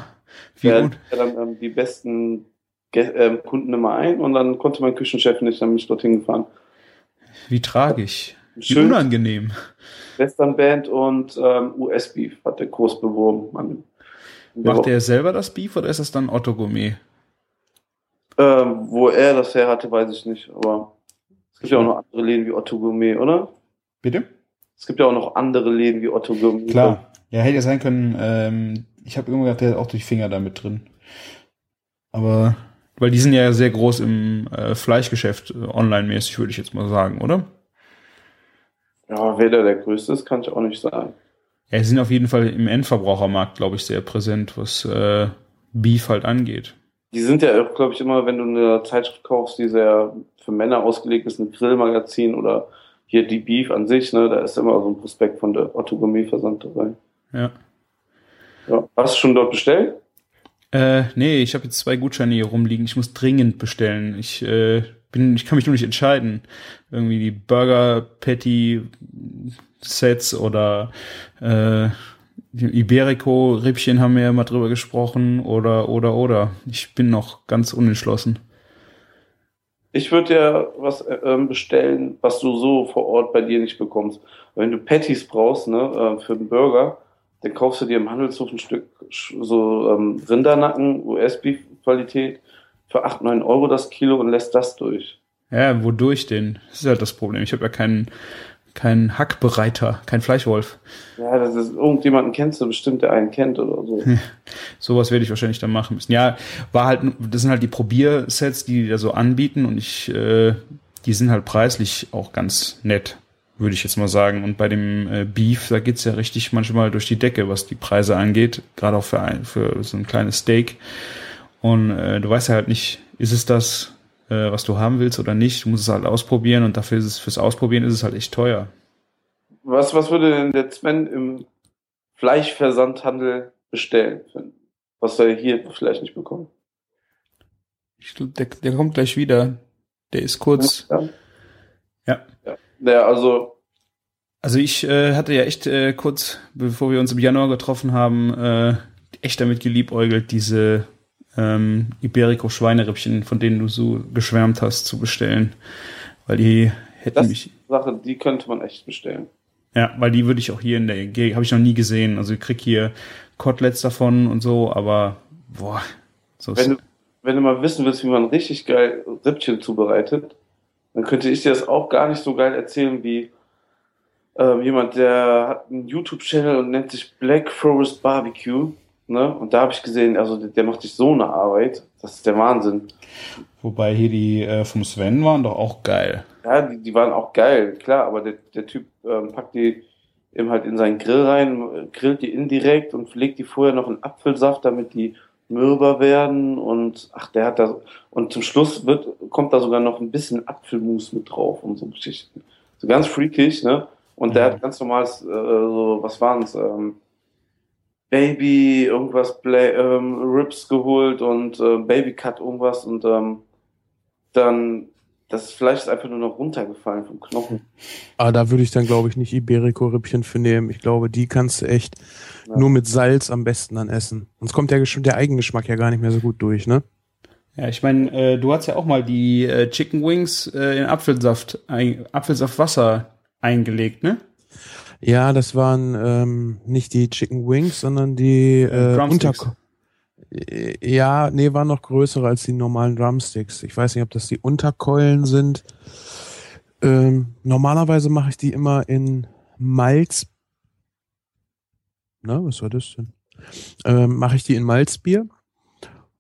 wie der, gut. Der dann ähm, die besten äh, Kunden immer ein und dann konnte mein Küchenchef nicht, dann bin ich dorthin gefahren. Wie tragisch. Wie unangenehm. Western-Band und ähm, US-Beef hat der groß beworben. Macht er selber das Beef oder ist das dann Otto Gourmet? Ähm, wo er das her hatte, weiß ich nicht, aber es gibt ja auch noch andere Läden wie Otto Gourmet, oder? Bitte? Es gibt ja auch noch andere Läden wie Otto Gourmet. Klar. Ja, hätte ja sein können, ähm, ich habe irgendwo gedacht, der hat auch durch Finger damit drin. Aber, weil die sind ja sehr groß im äh, Fleischgeschäft, äh, online-mäßig, würde ich jetzt mal sagen, oder? Ja, wer da der größte ist, kann ich auch nicht sagen. Ja, sie sind auf jeden Fall im Endverbrauchermarkt, glaube ich, sehr präsent, was äh, Beef halt angeht. Die sind ja auch, glaube ich, immer, wenn du eine Zeitschrift kaufst, die sehr für Männer ausgelegt ist, ein Grillmagazin oder hier die Beef an sich, ne, da ist immer so ein Prospekt von der Otto Gourmet Versand dabei. Ja. ja. Hast du schon dort bestellt? Äh, nee, ich habe jetzt zwei Gutscheine hier rumliegen. Ich muss dringend bestellen. Ich äh, bin, ich kann mich nur nicht entscheiden. Irgendwie die Burger Patty Sets oder äh, Iberico Rippchen haben wir ja mal drüber gesprochen oder oder oder. Ich bin noch ganz unentschlossen. Ich würde ja was äh, bestellen, was du so vor Ort bei dir nicht bekommst. Wenn du Patties brauchst, ne, äh, für einen Burger, dann kaufst du dir im Handelshof ein Stück so ähm, Rindernacken, US-Beef-Qualität für 8, 9 Euro das Kilo und lässt das durch. Ja, wodurch denn? Das ist halt das Problem. Ich habe ja keinen kein Hackbereiter, kein Fleischwolf. Ja, das ist irgendjemanden kennst du bestimmt, der einen kennt oder so. Sowas werde ich wahrscheinlich dann machen müssen. Ja, war halt, das sind halt die Probiersets, die die da so anbieten und ich, äh, die sind halt preislich auch ganz nett, würde ich jetzt mal sagen. Und bei dem äh, Beef, da geht's ja richtig manchmal durch die Decke, was die Preise angeht, gerade auch für, ein, für so ein kleines Steak. Und äh, du weißt ja halt nicht, ist es das, äh, was du haben willst oder nicht. Du musst es halt ausprobieren und dafür ist es fürs Ausprobieren ist es halt echt teuer. Was, was würde denn der Sven im Fleischversandhandel bestellen, was er hier vielleicht nicht bekommt? Ich der, der kommt gleich wieder. Der ist kurz. Ja. Ja, ja. ja also. Also ich äh, hatte ja echt äh, kurz, bevor wir uns im Januar getroffen haben, äh, echt damit geliebäugelt, diese ähm, Iberico Schweinerippchen, von denen du so geschwärmt hast, zu bestellen. Weil die hätten das mich. Sache, die könnte man echt bestellen. Ja, weil die würde ich auch hier in der Gegend, habe ich noch nie gesehen. Also ich krieg hier Koteletts davon und so, aber boah. So wenn, du, wenn du mal wissen willst, wie man richtig geil Rippchen zubereitet, dann könnte ich dir das auch gar nicht so geil erzählen wie ähm, jemand, der hat einen YouTube-Channel und nennt sich Black Forest Barbecue. Ne? Und da habe ich gesehen, also der, macht sich so eine Arbeit. Das ist der Wahnsinn. Wobei hier die äh, vom Sven waren doch auch geil. Ja, die, die waren auch geil, klar, aber der, der Typ ähm, packt die eben halt in seinen Grill rein, grillt die indirekt und legt die vorher noch in Apfelsaft, damit die mürber werden und ach, der hat da und zum Schluss wird kommt da sogar noch ein bisschen Apfelmus mit drauf und so Geschichten. So ganz freakig, ne? Und der hat ganz normales, äh, so, was waren's, ähm, Baby, irgendwas, Bla ähm, Rips geholt und äh, Baby Cut irgendwas und ähm, dann das Fleisch ist einfach nur noch runtergefallen vom Knochen. Aber da würde ich dann, glaube ich, nicht Iberico-Rippchen für nehmen. Ich glaube, die kannst du echt ja. nur mit Salz am besten dann essen. Sonst kommt der, der Eigengeschmack ja gar nicht mehr so gut durch, ne? Ja, ich meine, äh, du hast ja auch mal die äh, Chicken Wings äh, in Apfelsaft, ein, Apfelsaftwasser eingelegt, ne? Ja, das waren ähm, nicht die Chicken Wings, sondern die äh, Unter ja, nee, waren noch größere als die normalen Drumsticks. Ich weiß nicht, ob das die Unterkeulen sind. Ähm, normalerweise mache ich die immer in Malz. Na, was war das denn? Ähm, mache ich die in Malzbier.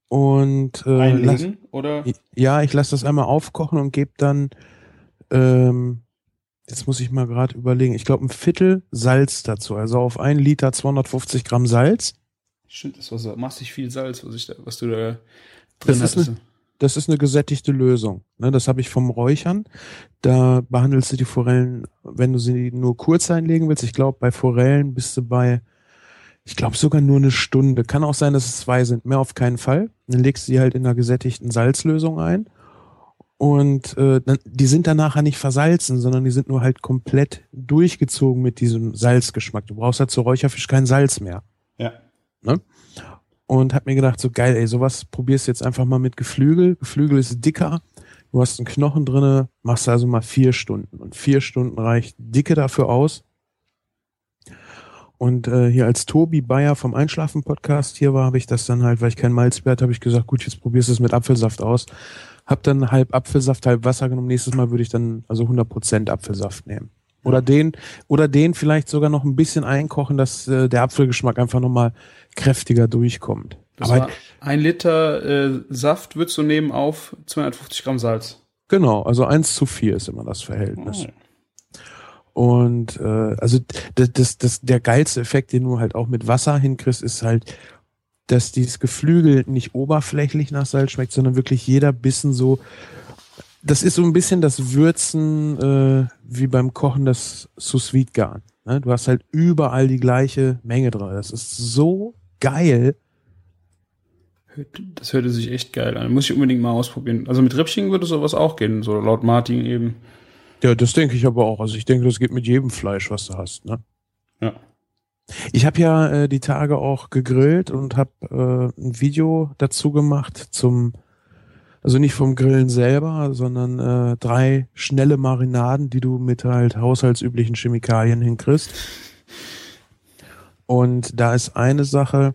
Und äh, Einlegen, lass, oder? Ja, ich lasse das einmal aufkochen und gebe dann, ähm, jetzt muss ich mal gerade überlegen, ich glaube ein Viertel Salz dazu. Also auf ein Liter 250 Gramm Salz. Stimmt, das war so massig viel Salz, was, ich da, was du da drin das hattest. Ist eine, das ist eine gesättigte Lösung. Ne, das habe ich vom Räuchern. Da behandelst du die Forellen, wenn du sie nur kurz einlegen willst. Ich glaube, bei Forellen bist du bei, ich glaube sogar nur eine Stunde. Kann auch sein, dass es zwei sind. Mehr auf keinen Fall. Dann legst du sie halt in einer gesättigten Salzlösung ein. Und äh, die sind dann nachher nicht versalzen, sondern die sind nur halt komplett durchgezogen mit diesem Salzgeschmack. Du brauchst halt zu Räucherfisch kein Salz mehr. Ja. Ne? Und hab mir gedacht, so geil, ey, sowas probierst du jetzt einfach mal mit Geflügel. Geflügel ist dicker. Du hast einen Knochen drinne, machst also mal vier Stunden. Und vier Stunden reicht dicke dafür aus. Und äh, hier als Tobi Bayer vom Einschlafen-Podcast hier war, habe ich das dann halt, weil ich kein Malzbier hatte, habe ich gesagt, gut, jetzt probierst du es mit Apfelsaft aus. Hab dann halb Apfelsaft, halb Wasser genommen. Nächstes Mal würde ich dann also 100% Apfelsaft nehmen. Oder den, oder den vielleicht sogar noch ein bisschen einkochen, dass äh, der Apfelgeschmack einfach nochmal kräftiger durchkommt. Das Aber ein Liter äh, Saft würdest du nehmen auf 250 Gramm Salz. Genau, also eins zu vier ist immer das Verhältnis. Oh. Und äh, also das, das, das, der geilste Effekt, den du halt auch mit Wasser hinkriegst, ist halt, dass dieses Geflügel nicht oberflächlich nach Salz schmeckt, sondern wirklich jeder Bissen so das ist so ein bisschen das Würzen äh, wie beim Kochen des sous vide garn ne? Du hast halt überall die gleiche Menge drin. Das ist so geil. Das hörte sich echt geil an. Muss ich unbedingt mal ausprobieren. Also mit Rippchen würde sowas auch gehen, so laut Martin eben. Ja, das denke ich aber auch. Also ich denke, das geht mit jedem Fleisch, was du hast. Ne? Ja. Ich habe ja äh, die Tage auch gegrillt und habe äh, ein Video dazu gemacht zum also nicht vom Grillen selber, sondern äh, drei schnelle Marinaden, die du mit halt haushaltsüblichen Chemikalien hinkriegst. Und da ist eine Sache,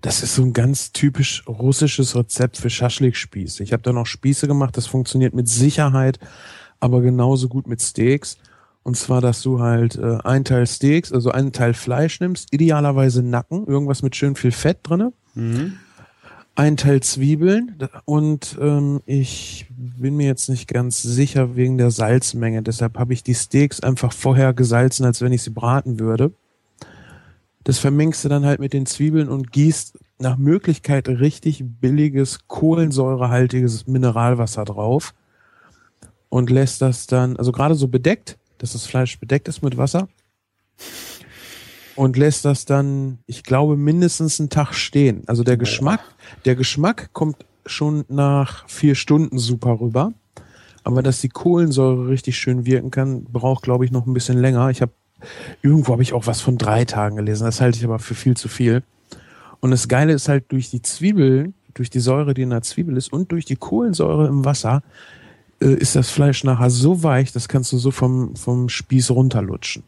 das ist so ein ganz typisch russisches Rezept für Schaschlik-Spieße. Ich habe da noch Spieße gemacht, das funktioniert mit Sicherheit, aber genauso gut mit Steaks. Und zwar, dass du halt äh, ein Teil Steaks, also einen Teil Fleisch nimmst, idealerweise Nacken, irgendwas mit schön viel Fett drinne. Mhm ein Teil Zwiebeln und ähm, ich bin mir jetzt nicht ganz sicher wegen der Salzmenge. Deshalb habe ich die Steaks einfach vorher gesalzen, als wenn ich sie braten würde. Das vermengst du dann halt mit den Zwiebeln und gießt nach Möglichkeit richtig billiges, kohlensäurehaltiges Mineralwasser drauf und lässt das dann, also gerade so bedeckt, dass das Fleisch bedeckt ist mit Wasser und lässt das dann, ich glaube, mindestens einen Tag stehen. Also der Geschmack, der Geschmack kommt schon nach vier Stunden super rüber. Aber dass die Kohlensäure richtig schön wirken kann, braucht, glaube ich, noch ein bisschen länger. Ich habe irgendwo habe ich auch was von drei Tagen gelesen. Das halte ich aber für viel zu viel. Und das Geile ist halt durch die Zwiebeln, durch die Säure, die in der Zwiebel ist und durch die Kohlensäure im Wasser, äh, ist das Fleisch nachher so weich, das kannst du so vom, vom Spieß runterlutschen.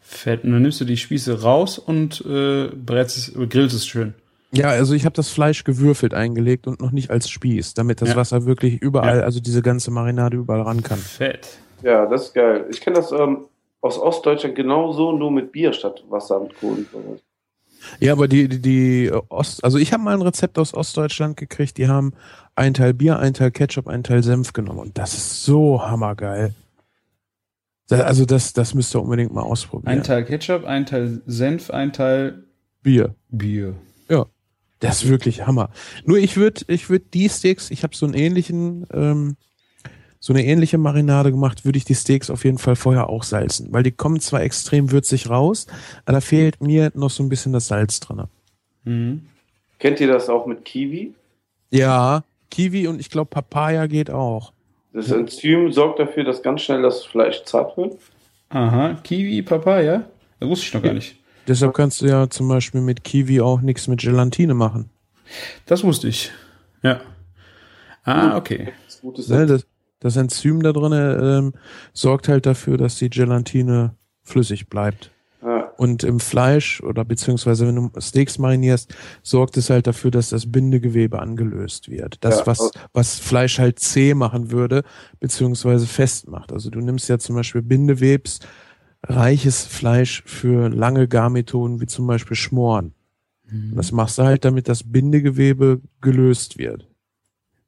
Fett. Und dann nimmst du die Spieße raus und äh, brätst es, grillst es schön. Ja, also ich habe das Fleisch gewürfelt eingelegt und noch nicht als Spieß, damit das ja. Wasser wirklich überall, ja. also diese ganze Marinade überall ran kann. Fett. Ja, das ist geil. Ich kenne das, ähm, aus Ostdeutschland genauso, nur mit Bier statt Wasser und Kohlensäure. Ja, aber die, die, die Ost, also ich habe mal ein Rezept aus Ostdeutschland gekriegt, die haben einen Teil Bier, einen Teil Ketchup, einen Teil Senf genommen und das ist so hammergeil. Also das, das müsst ihr unbedingt mal ausprobieren. Ein Teil Ketchup, ein Teil Senf, ein Teil Bier. Bier. Das ist wirklich Hammer. Nur ich würde, ich würde die Steaks, ich habe so einen ähnlichen, ähm, so eine ähnliche Marinade gemacht, würde ich die Steaks auf jeden Fall vorher auch salzen, weil die kommen zwar extrem würzig raus, aber da fehlt mir noch so ein bisschen das Salz drin. Mhm. Kennt ihr das auch mit Kiwi? Ja, Kiwi und ich glaube Papaya geht auch. Das Enzym sorgt dafür, dass ganz schnell das Fleisch zart wird. Aha, Kiwi, Papaya? Das wusste ich noch gar nicht. Deshalb kannst du ja zum Beispiel mit Kiwi auch nichts mit Gelatine machen. Das wusste ich. Ja. Ah, okay. Das ist gutes Ne, das, Enzym da drin ähm, sorgt halt dafür, dass die Gelatine flüssig bleibt. Ja, Und im Fleisch oder beziehungsweise wenn du Steaks marinierst, sorgt es halt dafür, dass das Bindegewebe angelöst wird. Das, Ja, was, was Fleisch halt zäh machen würde, beziehungsweise festmacht. Also du nimmst ja zum Beispiel Bindewebs, reiches Fleisch für lange Garmethoden, wie zum Beispiel Schmoren. Und das machst du halt, damit das Bindegewebe gelöst wird.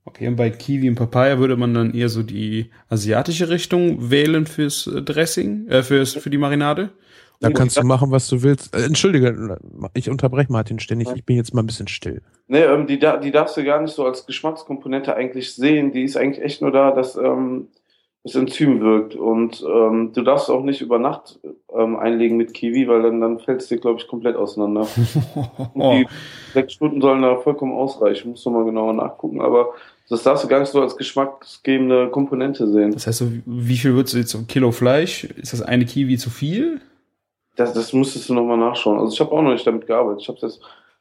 Okay, und bei Kiwi und Papaya würde man dann eher so die asiatische Richtung wählen fürs äh, Dressing, äh, fürs, für die Marinade? Da Oh, kannst du machen, was du willst. Äh, Entschuldige, ich unterbreche Martin ständig. Ich bin jetzt mal ein bisschen still. Nee, ähm, die, da- die darfst du gar nicht so als Geschmackskomponente eigentlich sehen. Die ist eigentlich echt nur da, dass ähm, das Enzym wirkt. Und ähm, du darfst auch nicht über Nacht ähm, einlegen mit Kiwi, weil dann, dann fällt es dir, glaube ich, komplett auseinander. Und Oh. Die sechs Stunden sollen da vollkommen ausreichen. Musst du mal genauer nachgucken. Aber das darfst du gar nicht so als geschmacksgebende Komponente sehen. Das heißt, so, wie viel würdest du jetzt so ein Kilo Fleisch? Ist das eine Kiwi zu viel? Das, das müsstest du nochmal nachschauen. Also ich habe auch noch nicht damit gearbeitet. Ich habe das,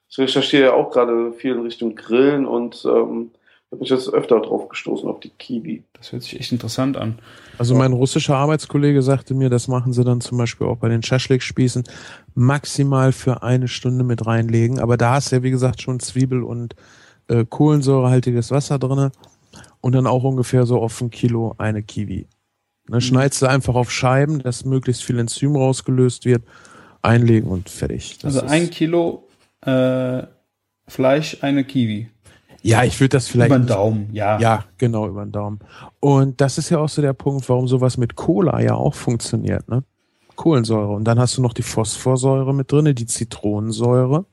ich recherchiere ja auch gerade viel in Richtung Grillen und ähm, habe mich jetzt öfter drauf gestoßen, auf die Kiwi. Das hört sich echt interessant an. Also mein russischer Arbeitskollege sagte mir, das machen sie dann zum Beispiel auch bei den Schaschlik-Spießen maximal für eine Stunde mit reinlegen. Aber da hast du ja, wie gesagt, schon Zwiebel und äh, kohlensäurehaltiges Wasser drinne und dann auch ungefähr so auf ein Kilo eine Kiwi. Ne, schneidest du einfach auf Scheiben, dass möglichst viel Enzym rausgelöst wird, einlegen und fertig. Das also ein Kilo äh, Fleisch, eine Kiwi. ja, ich würde das vielleicht Über den Daumen, ja. Ja, genau, über den Daumen. Und das ist ja auch so der Punkt, warum sowas mit Cola ja auch funktioniert, ne? Kohlensäure. Und dann hast du noch die Phosphorsäure mit drinne, die Zitronensäure.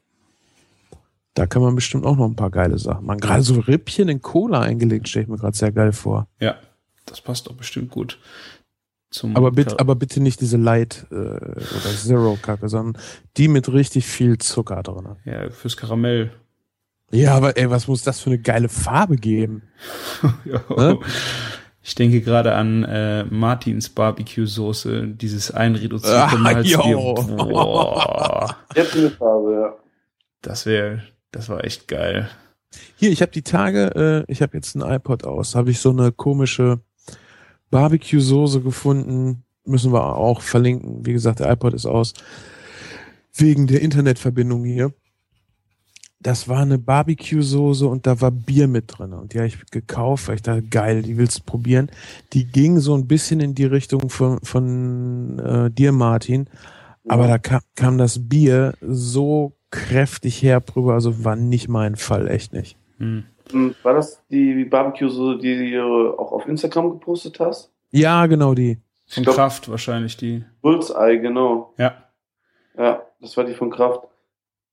Da kann man bestimmt auch noch ein paar geile Sachen machen. Gerade so Rippchen in Cola eingelegt, stelle ich mir gerade sehr geil vor. Ja, das passt doch bestimmt gut. Zum Aber bitte, aber bitte nicht diese Light äh, oder Zero Kacke, sondern die mit richtig viel Zucker drin. ja, fürs Karamell. Ja, aber ey, was muss das für eine geile Farbe geben? Ja. Ne? Ich denke gerade an äh, Martins Barbecue-Soße, dieses einreduzierte Ah, Malzbier. Boah, Jetzt eine Farbe, ja. das wäre, das war echt geil. Hier, ich habe die Tage, äh, ich habe jetzt ein iPod aus, habe ich so eine komische Barbecue-Soße gefunden. Müssen wir auch verlinken. Wie gesagt, der iPod ist aus. Wegen der Internetverbindung hier. Das war eine Barbecue-Soße und da war Bier mit drin. Und die habe ich gekauft, weil ich dachte, geil, die willst du probieren. Die ging so ein bisschen in die Richtung von, von äh, dir, Martin. Aber da kam, kam das Bier so kräftig herb rüber, also war nicht mein Fall, echt nicht. Hm. Hm, War das die Barbecue-Soße, die du auch auf Instagram gepostet hast? Ja, genau die. Von glaub- Kraft wahrscheinlich die. Bullseye, genau. Ja. Ja, das war die von Kraft.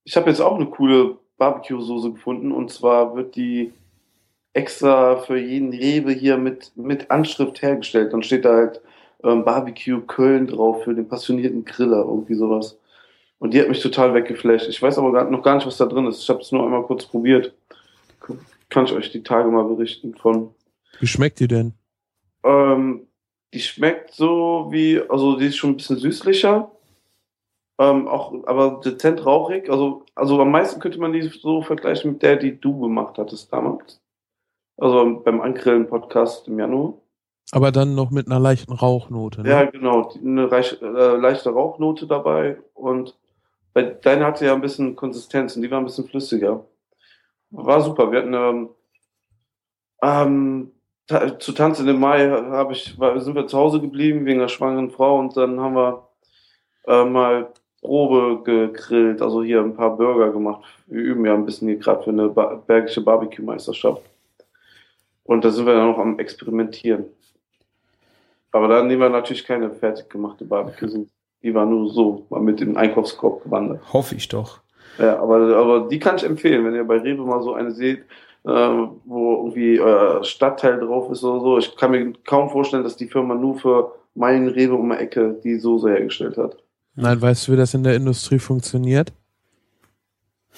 Ich habe jetzt auch eine coole Barbecue-Soße gefunden und zwar wird die extra für jeden Rewe hier mit, mit Anschrift hergestellt. Dann steht da halt ähm, Barbecue Köln drauf für den passionierten Griller, irgendwie sowas. Und die hat mich total weggeflasht. Ich weiß aber gar, noch gar nicht, was da drin ist. Ich habe es nur einmal kurz probiert. Kann ich euch die Tage mal berichten von. Wie schmeckt die denn? Ähm, die schmeckt so wie, also die ist schon ein bisschen süßlicher, ähm, auch, aber dezent rauchig. Also, also am meisten könnte man die so vergleichen mit der, die du gemacht hattest damals. Also beim Angrillen-Podcast im Januar. Aber dann noch mit einer leichten Rauchnote. Ne? Ja, genau. Eine reich, äh, leichte Rauchnote dabei und bei deiner hatte ja ein bisschen Konsistenz und die war ein bisschen flüssiger. War super. Wir hatten ähm, ähm, ta zu Tanz in den Mai habe ich, war, sind wir zu Hause geblieben wegen der schwangeren Frau und dann haben wir äh, mal Probe gegrillt, also hier ein paar Burger gemacht. Wir üben ja ein bisschen hier gerade für eine ba bergische Barbecue-Meisterschaft. Und da sind wir dann noch am Experimentieren. Aber da nehmen wir natürlich keine fertig gemachte Barbecue. Die war nur so, mal mit dem Einkaufskorb gewandert. Hoffe ich doch. Ja, aber, aber die kann ich empfehlen, wenn ihr bei Rewe mal so eine seht, äh, wo irgendwie euer Stadtteil drauf ist oder so. Ich kann mir kaum vorstellen, dass die Firma nur für meinen Rewe um die Ecke die Soße hergestellt hat. Nein, weißt du, wie das in der Industrie funktioniert?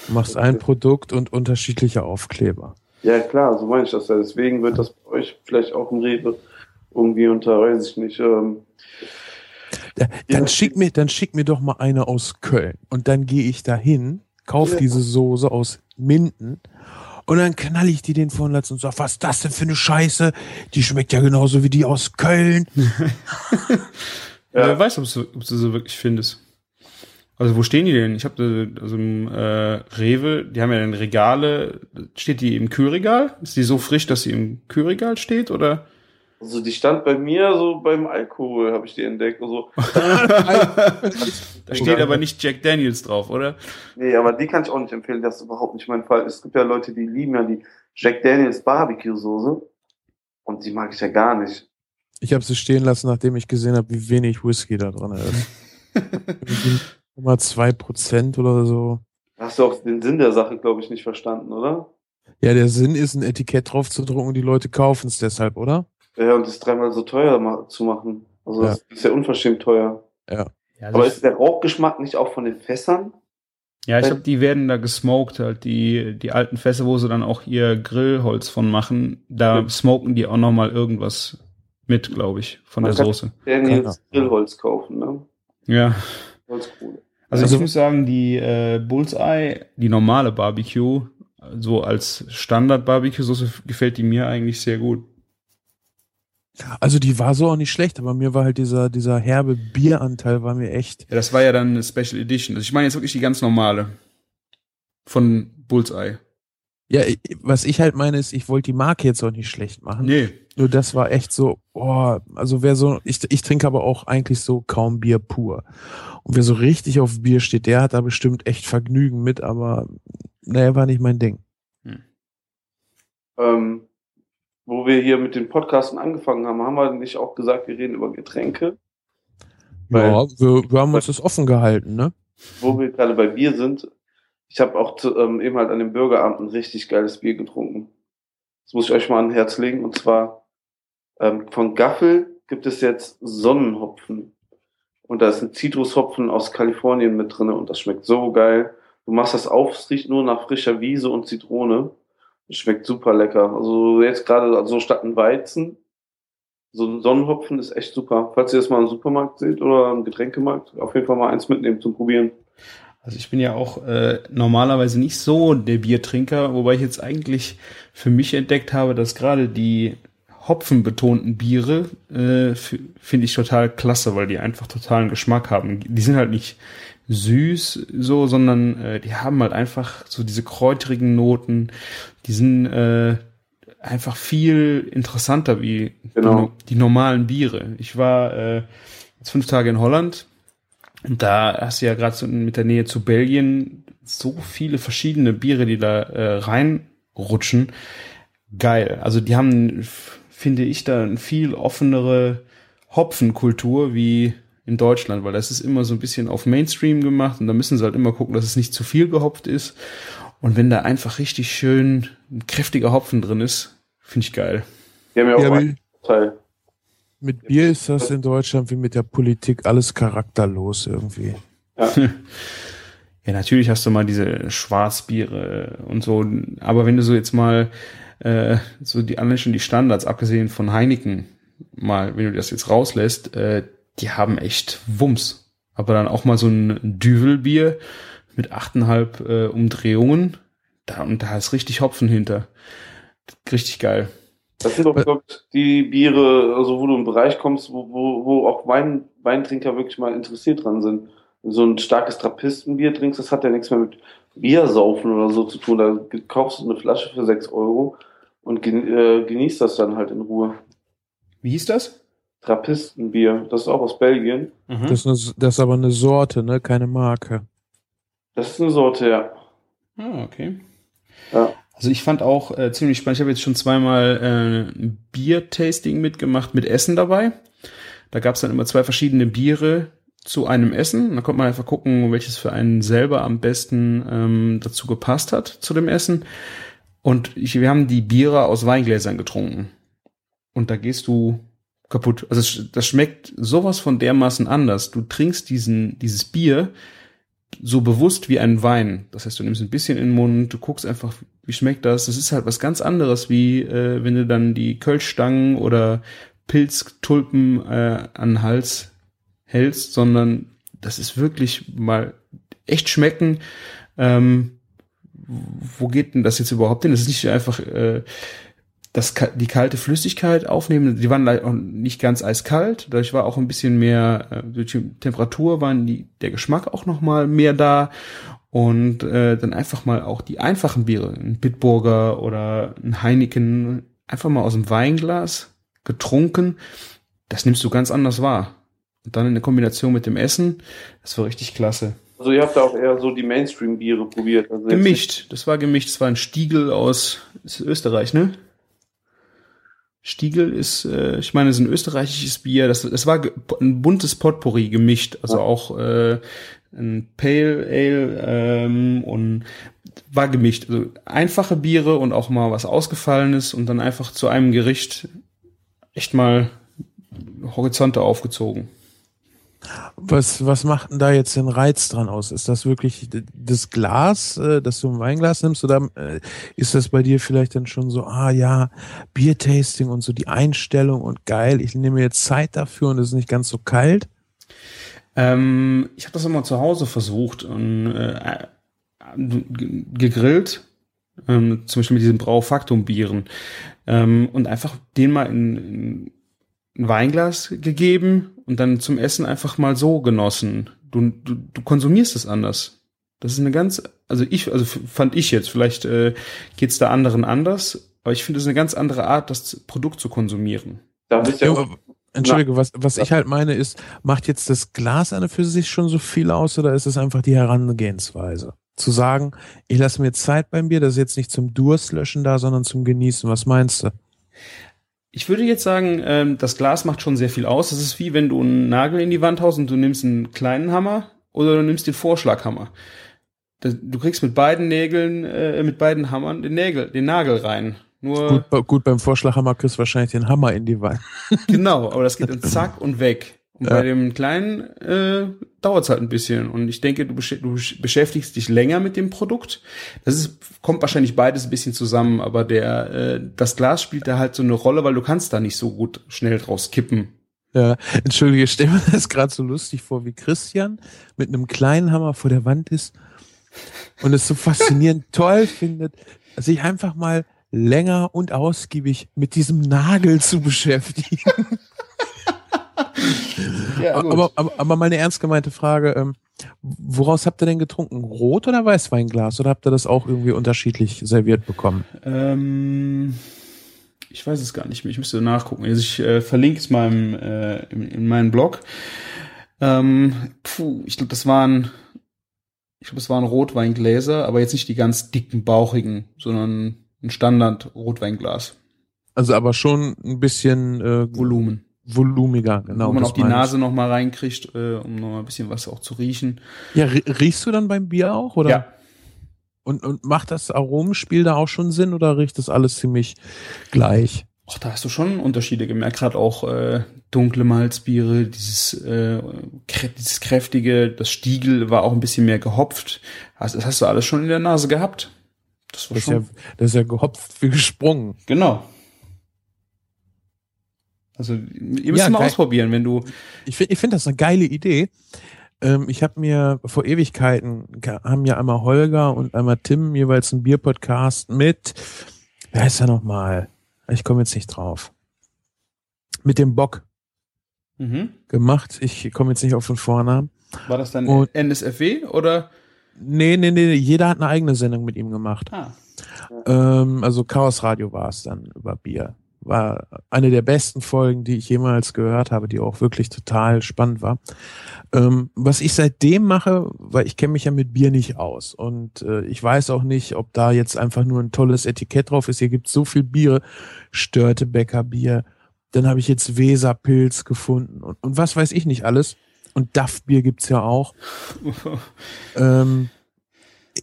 Du machst ein Produkt und unterschiedliche Aufkleber. Ja, klar, so meine ich das ja. Deswegen wird das bei euch vielleicht auch im Rewe irgendwie unter, weiß ich nicht, ähm, Dann schick mir, dann schick mir doch mal eine aus Köln und dann gehe ich dahin, kauf diese Soße aus Minden und dann knall ich die den vorn Latz und sag, was ist das denn für eine Scheiße? Die schmeckt ja genauso wie die aus Köln. Ja. Wer weiß, ob du, ob du sie wirklich findest. Also wo stehen die denn? Ich habe also im äh, Rewe, die haben ja dann Regale. Steht die im Kühlregal? Ist die so frisch, dass sie im Kühlregal steht? Oder? Also die stand bei mir so beim Alkohol, habe ich die entdeckt. Also, Da steht aber nicht Jack Daniels drauf, oder? nee, aber die kann ich auch nicht empfehlen, das ist überhaupt nicht mein Fall. Es gibt ja Leute, die lieben ja die Jack Daniels Barbecue-Soße. Und die mag ich ja gar nicht. Ich habe sie stehen lassen, nachdem ich gesehen habe, wie wenig Whisky da drin ist. Immer zwei Prozent oder so. Hast du auch den Sinn der Sache, glaube ich, nicht verstanden, oder? Ja, der Sinn ist, ein Etikett drauf zu drucken und die Leute kaufen es deshalb, oder? Ja, und das dreimal so teuer ma zu machen. Also das ist ja unverschämt teuer. Ja, Aber ist der Rauchgeschmack nicht auch von den Fässern? ja ich glaube, die werden da gesmoked, halt die, die alten Fässer, wo sie dann auch ihr Grillholz von machen. Da Ja. smoken die auch noch mal irgendwas mit, glaube ich, von Man der Soße. Daniels Grillholz kaufen, ne? Ja. Holzkohle. Also, Also- ich muss sagen, die äh, Bullseye, die normale Barbecue, so als Standard-Barbecue-Soße gefällt die mir eigentlich sehr gut. Also die war so auch nicht schlecht, aber mir war halt dieser, dieser herbe Bieranteil war mir echt. Ja, das war ja dann eine Special Edition. Also ich meine jetzt wirklich die ganz normale von Bullseye. Ja, was ich halt meine ist, ich wollte die Marke jetzt auch nicht schlecht machen. Nee. Nur das war echt so, oh, also wer so, ich, ich trinke aber auch eigentlich so kaum Bier pur. Und wer so richtig auf Bier steht, der hat da bestimmt echt Vergnügen mit, aber naja, war nicht mein Ding. Ähm, wo wir hier mit den Podcasten angefangen haben, haben wir nicht auch gesagt, wir reden über Getränke? Weil- ja, wir, wir haben uns das offen gehalten, ne? Wo wir gerade bei Bier sind, ich habe auch zu, ähm, eben halt an dem Bürgerabend ein richtig geiles Bier getrunken. Das muss ich euch mal an Herz legen. Und zwar ähm, von Gaffel gibt es jetzt Sonnenhopfen. Und da ist ein Zitrushopfen aus Kalifornien mit drinne und das schmeckt so geil. Du machst das auf, es riecht nur nach frischer Wiese und Zitrone. Schmeckt super lecker. Also jetzt gerade so statt ein Weizen. So ein Sonnenhopfen ist echt super. Falls ihr das mal im Supermarkt seht oder im Getränkemarkt, auf jeden Fall mal eins mitnehmen zum Probieren. Also ich bin ja auch äh, normalerweise nicht so der Biertrinker, wobei ich jetzt eigentlich für mich entdeckt habe, dass gerade die hopfenbetonten Biere äh, finde ich total klasse, weil die einfach totalen Geschmack haben. Die sind halt nicht süß so, sondern äh, die haben halt einfach so diese kräuterigen Noten. Die sind äh, einfach viel interessanter wie Genau. die, die normalen Biere. Ich war äh, jetzt fünf Tage in Holland und da hast du ja gerade so mit der Nähe zu Belgien so viele verschiedene Biere, die da äh, reinrutschen. Geil. Also die haben, finde ich, da eine viel offenere Hopfenkultur wie in Deutschland, weil das ist immer so ein bisschen auf Mainstream gemacht und da müssen sie halt immer gucken, dass es nicht zu viel gehopft ist. Und wenn da einfach richtig schön ein kräftiger Hopfen drin ist, finde ich geil. Ja auch Ja, wie, Teil. mit Bier ist das in Deutschland wie mit der Politik alles charakterlos irgendwie. Ja, natürlich hast du mal diese Schwarzbiere und so, aber wenn du so jetzt mal äh, so die anderen schon die Standards, abgesehen von Heineken, mal, wenn du das jetzt rauslässt, äh, die haben echt Wumms. Aber dann auch mal so ein Düvelbier mit 8,5 äh, Umdrehungen, da, und da ist richtig Hopfen hinter. Richtig geil. Das sind doch, glaube ich, die Biere, also wo du im Bereich kommst, wo, wo, wo auch Wein, Weintrinker wirklich mal interessiert dran sind. Wenn du so ein starkes Trappistenbier trinkst, das hat ja nichts mehr mit Biersaufen oder so zu tun. Da kaufst du eine Flasche für 6 Euro und gen äh, genießt das dann halt in Ruhe. Wie hieß das? Trappistenbier, das ist auch aus Belgien. Mhm. Das, ist eine, das ist aber eine Sorte, ne? Keine Marke. Das ist eine Sorte, ja. Ah, okay. Ja. Also ich fand auch äh, ziemlich spannend. Ich habe jetzt schon zweimal äh, ein Bier-Tasting mitgemacht mit Essen dabei. Da gab es dann immer zwei verschiedene Biere zu einem Essen. Da konnte man einfach gucken, welches für einen selber am besten ähm, dazu gepasst hat zu dem Essen. Und ich, wir haben die Biere aus Weingläsern getrunken. Und da gehst du kaputt. Also das schmeckt sowas von dermaßen anders. Du trinkst diesen, dieses Bier so bewusst wie ein Wein. Das heißt, du nimmst ein bisschen in den Mund, du guckst einfach, wie schmeckt das. Das ist halt was ganz anderes, wie äh, wenn du dann die Kölschstangen oder Pilztulpen äh, an den Hals hältst, sondern das ist wirklich mal echt schmecken. Ähm, wo geht denn das jetzt überhaupt hin? Das ist nicht einfach äh, das, die kalte Flüssigkeit aufnehmen. Die waren auch nicht ganz eiskalt. Dadurch war auch ein bisschen mehr, äh, durch die Temperatur waren der Geschmack auch noch mal mehr da. Und äh, dann einfach mal auch die einfachen Biere, ein Bitburger oder ein Heineken, einfach mal aus dem Weinglas getrunken. Das nimmst du ganz anders wahr. Und dann in der Kombination mit dem Essen, das war richtig klasse. Also ihr habt da auch eher so die Mainstream-Biere probiert. Also Gemischt. Das war gemischt. Das war ein Stiegel aus Österreich, ne? Stiegel ist, äh, ich meine, es ist ein österreichisches Bier. Das, das war ein buntes Potpourri gemischt. Also Ja. auch äh, ein Pale Ale ähm, und war gemischt. Also einfache Biere und auch mal was Ausgefallenes und dann einfach zu einem Gericht echt mal Horizonte aufgezogen. Was, was macht denn da jetzt den Reiz dran aus? Ist das wirklich das Glas, äh, das du im Weinglas nimmst, oder äh, ist das bei dir vielleicht dann schon so, ah ja, Biertasting und so die Einstellung und geil, ich nehme jetzt Zeit dafür und es ist nicht ganz so kalt? Ähm, ich habe das immer zu Hause versucht und äh, g- gegrillt, ähm, zum Beispiel mit diesen Braufaktum-Bieren ähm, und einfach den mal in, in ein Weinglas gegeben und dann zum Essen einfach mal so genossen. Du, du, du konsumierst es anders. Das ist eine ganz, also ich, also fand ich jetzt, vielleicht äh, geht es da anderen anders, aber ich finde es eine ganz andere Art, das Produkt zu konsumieren. Da bist ja Entschuldige, was, was ich halt meine ist, macht jetzt das Glas an und für sich schon so viel aus oder ist es einfach die Herangehensweise? Zu sagen, ich lasse mir Zeit beim Bier, das ist jetzt nicht zum Durstlöschen da, sondern zum Genießen. Was meinst du? Ich würde jetzt sagen, ähm, das Glas macht schon sehr viel aus. Das ist wie wenn du einen Nagel in die Wand haust und du nimmst einen kleinen Hammer oder du nimmst den Vorschlaghammer. Du kriegst mit beiden Nägeln, äh, mit beiden Hammern den Nägel, den Nagel rein. Nur Gut, gut, beim Vorschlaghammer kriegst du wahrscheinlich den Hammer in die Wand. genau, aber das geht dann zack und weg. Und Ja. bei dem kleinen äh, dauert es halt ein bisschen. Und ich denke, du, besch du besch- beschäftigst dich länger mit dem Produkt. Das ist, kommt wahrscheinlich beides ein bisschen zusammen, aber der, äh, das Glas spielt da halt so eine Rolle, weil du kannst da nicht so gut schnell draus kippen. Ja, entschuldige, ich stell mir das gerade so lustig vor, wie Christian mit einem kleinen Hammer vor der Wand ist und es so faszinierend toll findet, sich einfach mal länger und ausgiebig mit diesem Nagel zu beschäftigen. Ja, aber, aber, aber mal eine ernst gemeinte Frage, ähm, woraus habt ihr denn getrunken? Rot oder Weißweinglas? Oder habt ihr das auch irgendwie unterschiedlich serviert bekommen? Ähm, ich weiß es gar nicht mehr. Ich müsste nachgucken. Also ich äh, verlinke es mal im, äh, in, in meinen Blog. Ähm, puh, ich glaube, das waren, ich glaube, es waren Rotweingläser, aber jetzt nicht die ganz dicken, bauchigen, sondern ein Standard-Rotweinglas. Also aber schon ein bisschen äh, Volumen. Volumiger, genau. wo man auch die meine ich. Nase noch mal reinkriegt, äh, um noch mal ein bisschen was auch zu riechen. Ja, rie- riechst du dann beim Bier auch, oder? Ja. Und, und macht das Aromenspiel da auch schon Sinn oder riecht das alles ziemlich gleich? Ach, da hast du schon Unterschiede gemerkt, gerade auch äh, dunkle Malzbiere, dieses, äh, dieses kräftige, das Stiegel war auch ein bisschen mehr gehopft. Das, das hast du alles schon in der Nase gehabt. Das war Das ist, ja, schon. das ist ja gehopft wie gesprungen. Genau. Also ihr müsst Ja, mal geil. ausprobieren, wenn du. Ich finde ich find das eine geile Idee. Ähm, ich habe mir vor Ewigkeiten, haben ja einmal Holger und einmal Tim jeweils einen Bierpodcast mit, wer heißt er nochmal? Ich komme jetzt nicht drauf. Mit dem Bock Mhm. gemacht. Ich komme jetzt nicht auf den Vornamen. War das dann Und- NSFW oder? Nee, nee, nee, jeder hat eine eigene Sendung mit ihm gemacht. Ah. Ähm, also Chaos Radio war es dann über Bier. War eine der besten Folgen, die ich jemals gehört habe, die auch wirklich total spannend war. Ähm, was ich seitdem mache, weil ich kenne mich ja mit Bier nicht aus und äh, ich weiß auch nicht, ob da jetzt einfach nur ein tolles Etikett drauf ist. Hier gibt so viel Biere, Störtebecker Bier, dann habe ich jetzt Weserpilz gefunden und, und was weiß ich nicht alles. Und Duff-Bier gibt's ja auch. Ähm,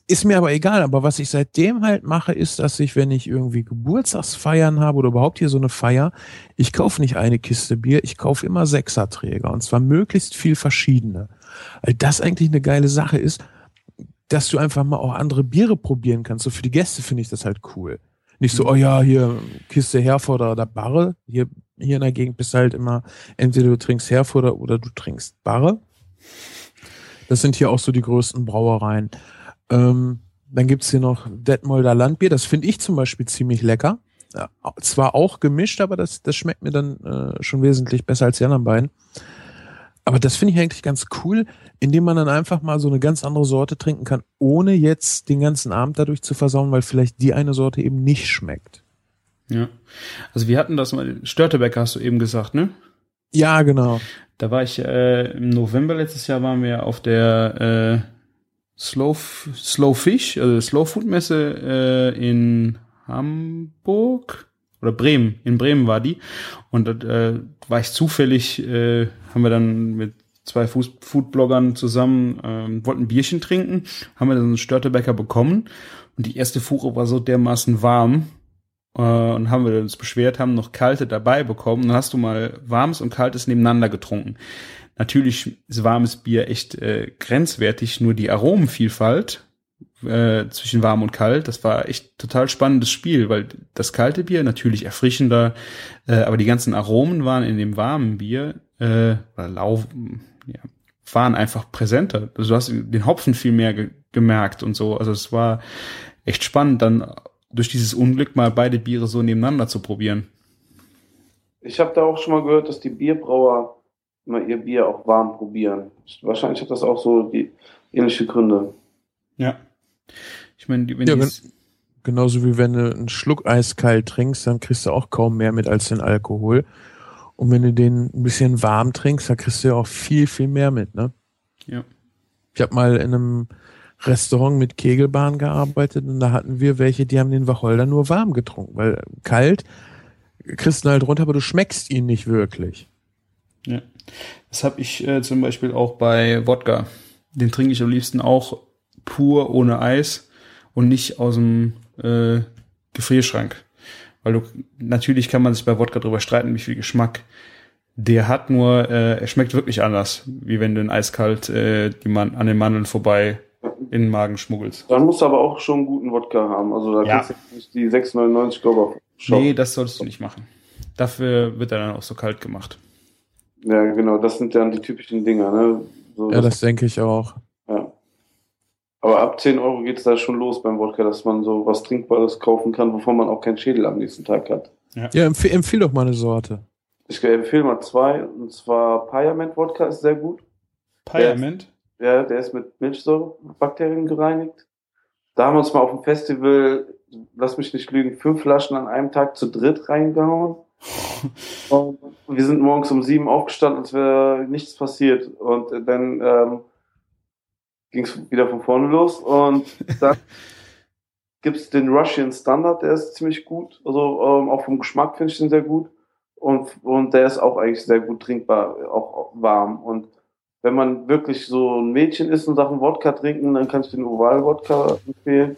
ist mir aber egal, aber was ich seitdem halt mache, ist, dass ich, wenn ich irgendwie Geburtstagsfeiern habe oder überhaupt hier so eine Feier, ich kaufe nicht eine Kiste Bier, ich kaufe immer Sechserträger und zwar möglichst viel verschiedene. Weil das eigentlich eine geile Sache ist, dass du einfach mal auch andere Biere probieren kannst. So für die Gäste finde ich das halt cool. Nicht so, oh ja, hier Kiste Herforder oder Barre. Hier, hier in der Gegend bist du halt immer, entweder du trinkst Herforder oder du trinkst Barre. Das sind hier auch so die größten Brauereien. Ähm, dann gibt's hier noch Detmolder Landbier. Das finde ich zum Beispiel ziemlich lecker. Ja, zwar auch gemischt, aber das, das schmeckt mir dann äh, schon wesentlich besser als die anderen beiden. Aber das finde ich eigentlich ganz cool, indem man dann einfach mal so eine ganz andere Sorte trinken kann, ohne jetzt den ganzen Abend dadurch zu versauen, weil vielleicht die eine Sorte eben nicht schmeckt. Ja. Also wir hatten das mal, Störtebecker hast du eben gesagt, ne? Ja, genau. Da war ich äh, im November letztes Jahr waren wir auf der äh, Slow, Slow Fish, also Slow Food Messe äh, in Hamburg oder Bremen. In Bremen war die. Und äh, war ich zufällig, äh, haben wir dann mit zwei Foodbloggern zusammen, ähm, wollten Bierchen trinken, haben wir dann einen Störtebäcker bekommen. Und die erste Fuhre war so dermaßen warm, äh, und haben wir uns beschwert, haben noch kalte dabei bekommen. Dann hast du mal warmes und kaltes nebeneinander getrunken. Natürlich ist warmes Bier echt äh, grenzwertig, nur die Aromenvielfalt äh, zwischen warm und kalt, das war echt total spannendes Spiel, weil das kalte Bier natürlich erfrischender, äh, aber die ganzen Aromen waren in dem warmen Bier äh, oder Lau ja, waren einfach präsenter. Also du hast den Hopfen viel mehr ge gemerkt und so. Also es war echt spannend, dann durch dieses Unglück mal beide Biere so nebeneinander zu probieren. Ich habe da auch schon mal gehört, dass die Bierbrauer immer ihr Bier auch warm probieren. Wahrscheinlich hat das auch so die ähnliche Gründe. Ja. Ich meine, wenn ja, wenn, genauso wie wenn du einen Schluck eiskalt trinkst, dann kriegst du auch kaum mehr mit als den Alkohol. Und wenn du den ein bisschen warm trinkst, dann kriegst du ja auch viel, viel mehr mit, ne? Ja. Ich habe mal in einem Restaurant mit Kegelbahn gearbeitet und da hatten wir welche, die haben den Wacholder nur warm getrunken, weil kalt kriegst du halt runter, aber du schmeckst ihn nicht wirklich. Ja. Das habe ich äh, zum Beispiel auch bei Wodka. Den trinke ich am liebsten auch pur ohne Eis und nicht aus dem äh, Gefrierschrank. Weil du, natürlich kann man sich bei Wodka drüber streiten, wie viel Geschmack der hat, nur äh, er schmeckt wirklich anders, wie wenn du in eiskalt äh, die Man an den Mandeln vorbei in den Magen schmuggelst. Dann musst du aber auch schon einen guten Wodka haben. Also da Ja. kannst du nicht die 6,99 glaube ich shoppen. Nee, das solltest du nicht machen. Dafür wird er dann auch so kalt gemacht. Ja, genau, das sind dann die typischen Dinger, ne? So, Ja, das denke ich auch. ja. Aber ab 10 Euro geht's da schon los beim Wodka, dass man so was Trinkbares kaufen kann, wovon man auch keinen Schädel am nächsten Tag hat. Ja, empfehl, empfehl doch mal eine Sorte. Ich empfehle mal zwei, und zwar Piament Wodka ist sehr gut. Piament? Ja, der ist mit Milchsäurebakterien gereinigt. Da haben wir uns mal auf dem Festival, lass mich nicht lügen, fünf Flaschen an einem Tag zu dritt reingehauen. Und wir sind morgens um sieben aufgestanden, als wäre nichts passiert. Und dann ähm, ging es wieder von vorne los. Und dann gibt's den Russian Standard, der ist ziemlich gut. Also ähm, auch vom Geschmack finde ich den sehr gut. Und, und der ist auch eigentlich sehr gut trinkbar, auch, auch warm. Und wenn man wirklich so ein Mädchen ist und Sachen Wodka trinken, dann kann ich den Oval-Wodka empfehlen.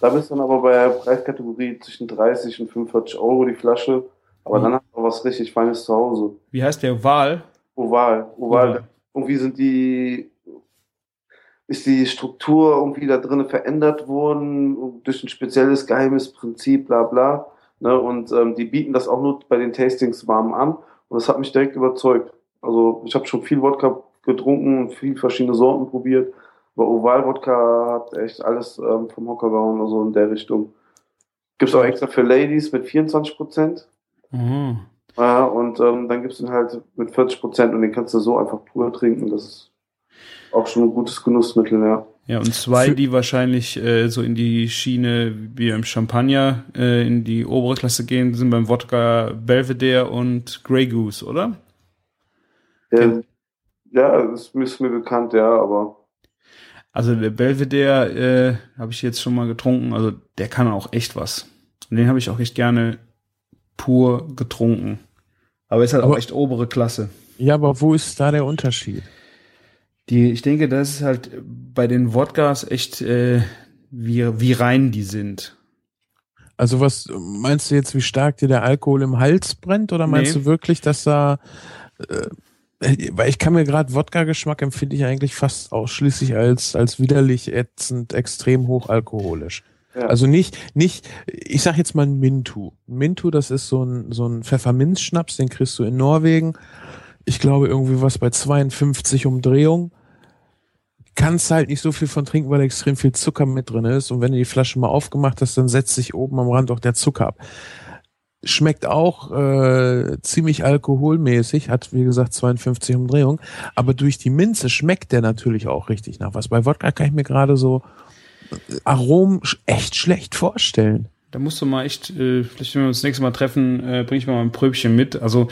Da bist du dann aber bei der Preiskategorie zwischen 30 und 45 Euro die Flasche. Aber Mhm. dann hast du auch was richtig Feines zu Hause. Wie heißt der Wahl? Oval. Oval. Oval. Irgendwie sind die, ist die Struktur irgendwie da drinnen verändert worden durch ein spezielles geheimes Prinzip, bla bla. Ne? Und ähm, die bieten das auch nur bei den Tastings warm an. Und das hat mich direkt überzeugt. Also ich habe schon viel Wodka getrunken und viel verschiedene Sorten probiert. Aber Oval Wodka hat echt alles ähm, vom Hocker gehauen, also in der Richtung. Gibt's auch extra für Ladies mit 24 Prozent. Mhm. Ja, und ähm, dann gibt's den halt mit 40 Prozent und den kannst du so einfach pur trinken. Das ist auch schon ein gutes Genussmittel, ja. Ja, und zwei, die wahrscheinlich äh, so in die Schiene wie im Champagner äh, in die obere Klasse gehen, sind beim Wodka Belvedere und Grey Goose, oder? Ja, ja das ist mir bekannt, ja, aber. Also der Belvedere äh, habe ich jetzt schon mal getrunken, also der kann auch echt was. Und den habe ich auch echt gerne pur getrunken. Aber ist halt aber, auch echt obere Klasse. Ja, aber wo ist da der Unterschied? Die, ich denke, das ist halt bei den Wodkas echt, äh, wie, wie rein die sind. Also was meinst du jetzt, wie stark dir der Alkohol im Hals brennt? Oder meinst nee. du wirklich, dass da äh, weil ich kann mir gerade Wodka-Geschmack empfinde ich eigentlich fast ausschließlich als, als widerlich ätzend, extrem hochalkoholisch. Also nicht, nicht, ich sag jetzt mal Mintu. Mintu, das ist so ein, so ein Pfefferminzschnaps, den kriegst du in Norwegen ich glaube, irgendwie was bei 52 Umdrehungen. Kannst halt nicht so viel von trinken, weil extrem viel Zucker mit drin ist. Und wenn du die Flasche mal aufgemacht hast, dann setzt sich oben am Rand auch der Zucker ab. Schmeckt auch äh, ziemlich alkoholmäßig, hat wie gesagt 52 Umdrehungen, aber durch die Minze schmeckt der natürlich auch richtig nach was. Bei Wodka kann ich mir gerade so Aromen echt schlecht vorstellen. Da musst du mal echt, äh, vielleicht wenn wir uns das nächste Mal treffen, äh, bring ich mal ein Pröbchen mit. Also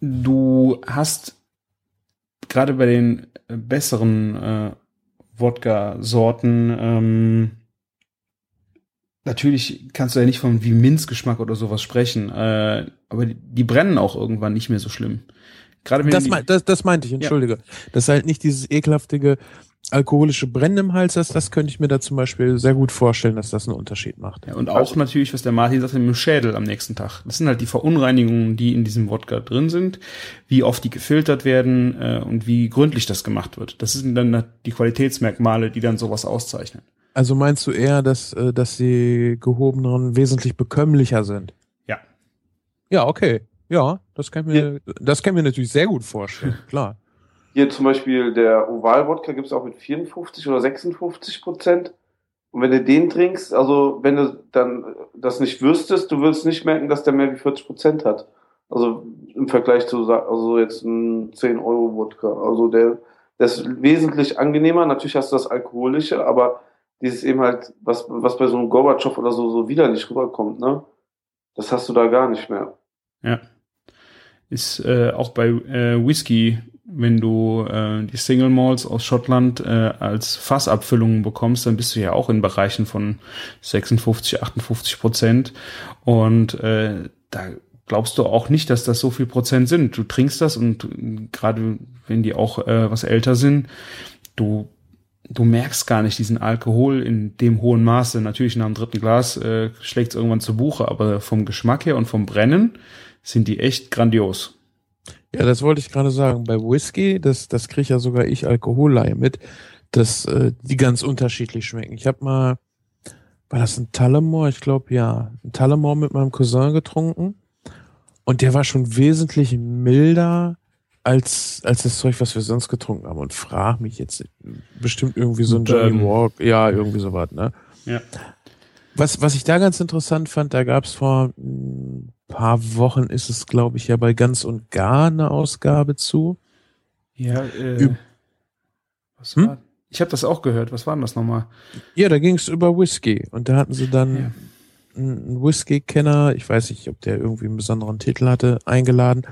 du hast gerade bei den besseren äh, Wodka-Sorten ähm, natürlich kannst du ja nicht von wie Minzgeschmack oder sowas sprechen, äh, aber die, die, brennen auch irgendwann nicht mehr so schlimm. Gerade wenn das, mein, das, das meinte ich, entschuldige. Ja. Das ist halt nicht dieses ekelhaftige alkoholische Brennen im Hals hast, das könnte ich mir da zum Beispiel sehr gut vorstellen, dass das einen Unterschied macht. Ja, und auch also, natürlich, was der Martin sagt, mit dem Schädel am nächsten Tag. Das sind halt die Verunreinigungen, die in diesem Wodka drin sind, wie oft die gefiltert werden äh, und wie gründlich das gemacht wird. Das sind dann die Qualitätsmerkmale, die dann sowas auszeichnen. Also meinst du eher, dass, äh, dass die gehobenen wesentlich bekömmlicher sind? Ja. Ja, okay. Ja, das kann mir, ja. das kann mir natürlich sehr gut vorstellen, klar. Hier zum Beispiel der Oval-Wodka gibt es auch mit 54 oder 56 Prozent. Und wenn du den trinkst, also wenn du dann das nicht wüsstest, du würdest nicht merken, dass der mehr wie 40 Prozent hat. Also im Vergleich zu also jetzt ein 10 Euro Wodka. Also der, der ist wesentlich angenehmer. Natürlich hast du das Alkoholische, aber dieses eben halt, was, was bei so einem Gorbatschow oder so, so widerlich rüberkommt, ne? Das hast du da gar nicht mehr. Ja. Ist äh, auch bei äh, Whisky wenn du äh, die Single Malls aus Schottland äh, als Fassabfüllungen bekommst, dann bist du ja auch in Bereichen von 56, 58 Prozent. Und äh, da glaubst du auch nicht, dass das so viel Prozent sind. Du trinkst das und gerade wenn die auch äh, was älter sind, du du merkst gar nicht diesen Alkohol in dem hohen Maße. Natürlich nach dem dritten Glas äh, schlägt es irgendwann zu Buche, aber vom Geschmack her und vom Brennen sind die echt grandios. Ja, das wollte ich gerade sagen. Bei Whisky, das, das kriege ja sogar ich Alkoholleihe mit, dass äh, die ganz unterschiedlich schmecken. Ich habe mal, war das ein Tullamore? Ich glaube ja, ein Tullamore mit meinem Cousin getrunken und der war schon wesentlich milder als als das Zeug, was wir sonst getrunken haben. Und frag mich jetzt bestimmt irgendwie so ein Johnny Walk, ja irgendwie sowas, ne? Ja. Was was ich da ganz interessant fand, da gab's vor paar Wochen ist es, glaube ich, ja bei ganz und gar eine Ausgabe zu. Ja, äh, Üb was hm? war? Ich habe das auch gehört. Was war denn das nochmal? Ja, da ging es über Whisky und da hatten sie dann ja. einen Whisky-Kenner, ich weiß nicht, ob der irgendwie einen besonderen Titel hatte, eingeladen.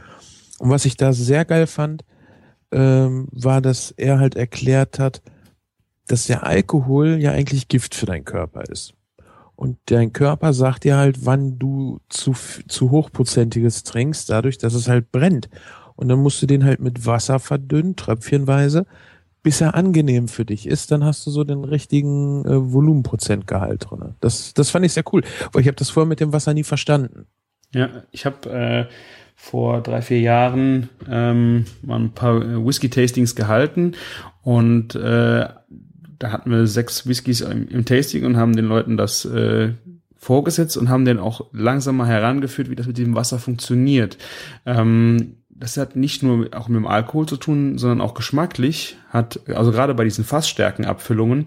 Und was ich da sehr geil fand, ähm, war, dass er halt erklärt hat, dass der Alkohol ja eigentlich Gift für deinen Körper ist. Und dein Körper sagt dir halt, wann du zu, zu hochprozentiges trinkst, dadurch, dass es halt brennt. Und dann musst du den halt mit Wasser verdünnen, tröpfchenweise, bis er angenehm für dich ist. Dann hast du so den richtigen äh, Volumenprozentgehalt drin. Das, das fand ich sehr cool, weil ich habe das vorher mit dem Wasser nie verstanden. Ja, ich habe äh, vor drei, vier Jahren ähm, mal ein paar äh, Whisky-Tastings gehalten und äh, da hatten wir sechs Whiskys im, im Tasting und haben den Leuten das äh, vorgesetzt und haben den auch langsam mal herangeführt, wie das mit dem Wasser funktioniert. Ähm, das hat nicht nur auch mit dem Alkohol zu tun, sondern auch geschmacklich hat, also gerade bei diesen Fassstärkenabfüllungen,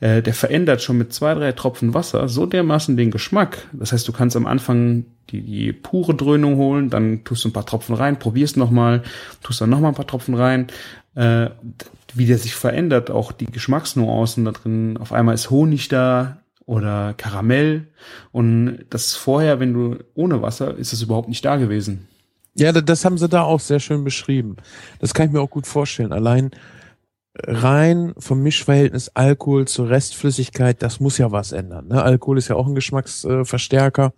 äh, der verändert schon mit zwei, drei Tropfen Wasser so dermaßen den Geschmack. Das heißt, du kannst am Anfang die, die pure Dröhnung holen, dann tust du ein paar Tropfen rein, probierst nochmal, tust dann nochmal ein paar Tropfen rein. Äh, wie der sich verändert, auch die Geschmacksnuancen da drin. Auf einmal ist Honig da, oder Karamell. Und das vorher, wenn du ohne Wasser, ist das überhaupt nicht da gewesen. Ja, das haben sie da auch sehr schön beschrieben. Das kann ich mir auch gut vorstellen. Allein rein vom Mischverhältnis Alkohol zur Restflüssigkeit, das muss ja was ändern. Ne? Alkohol ist ja auch ein Geschmacksverstärker.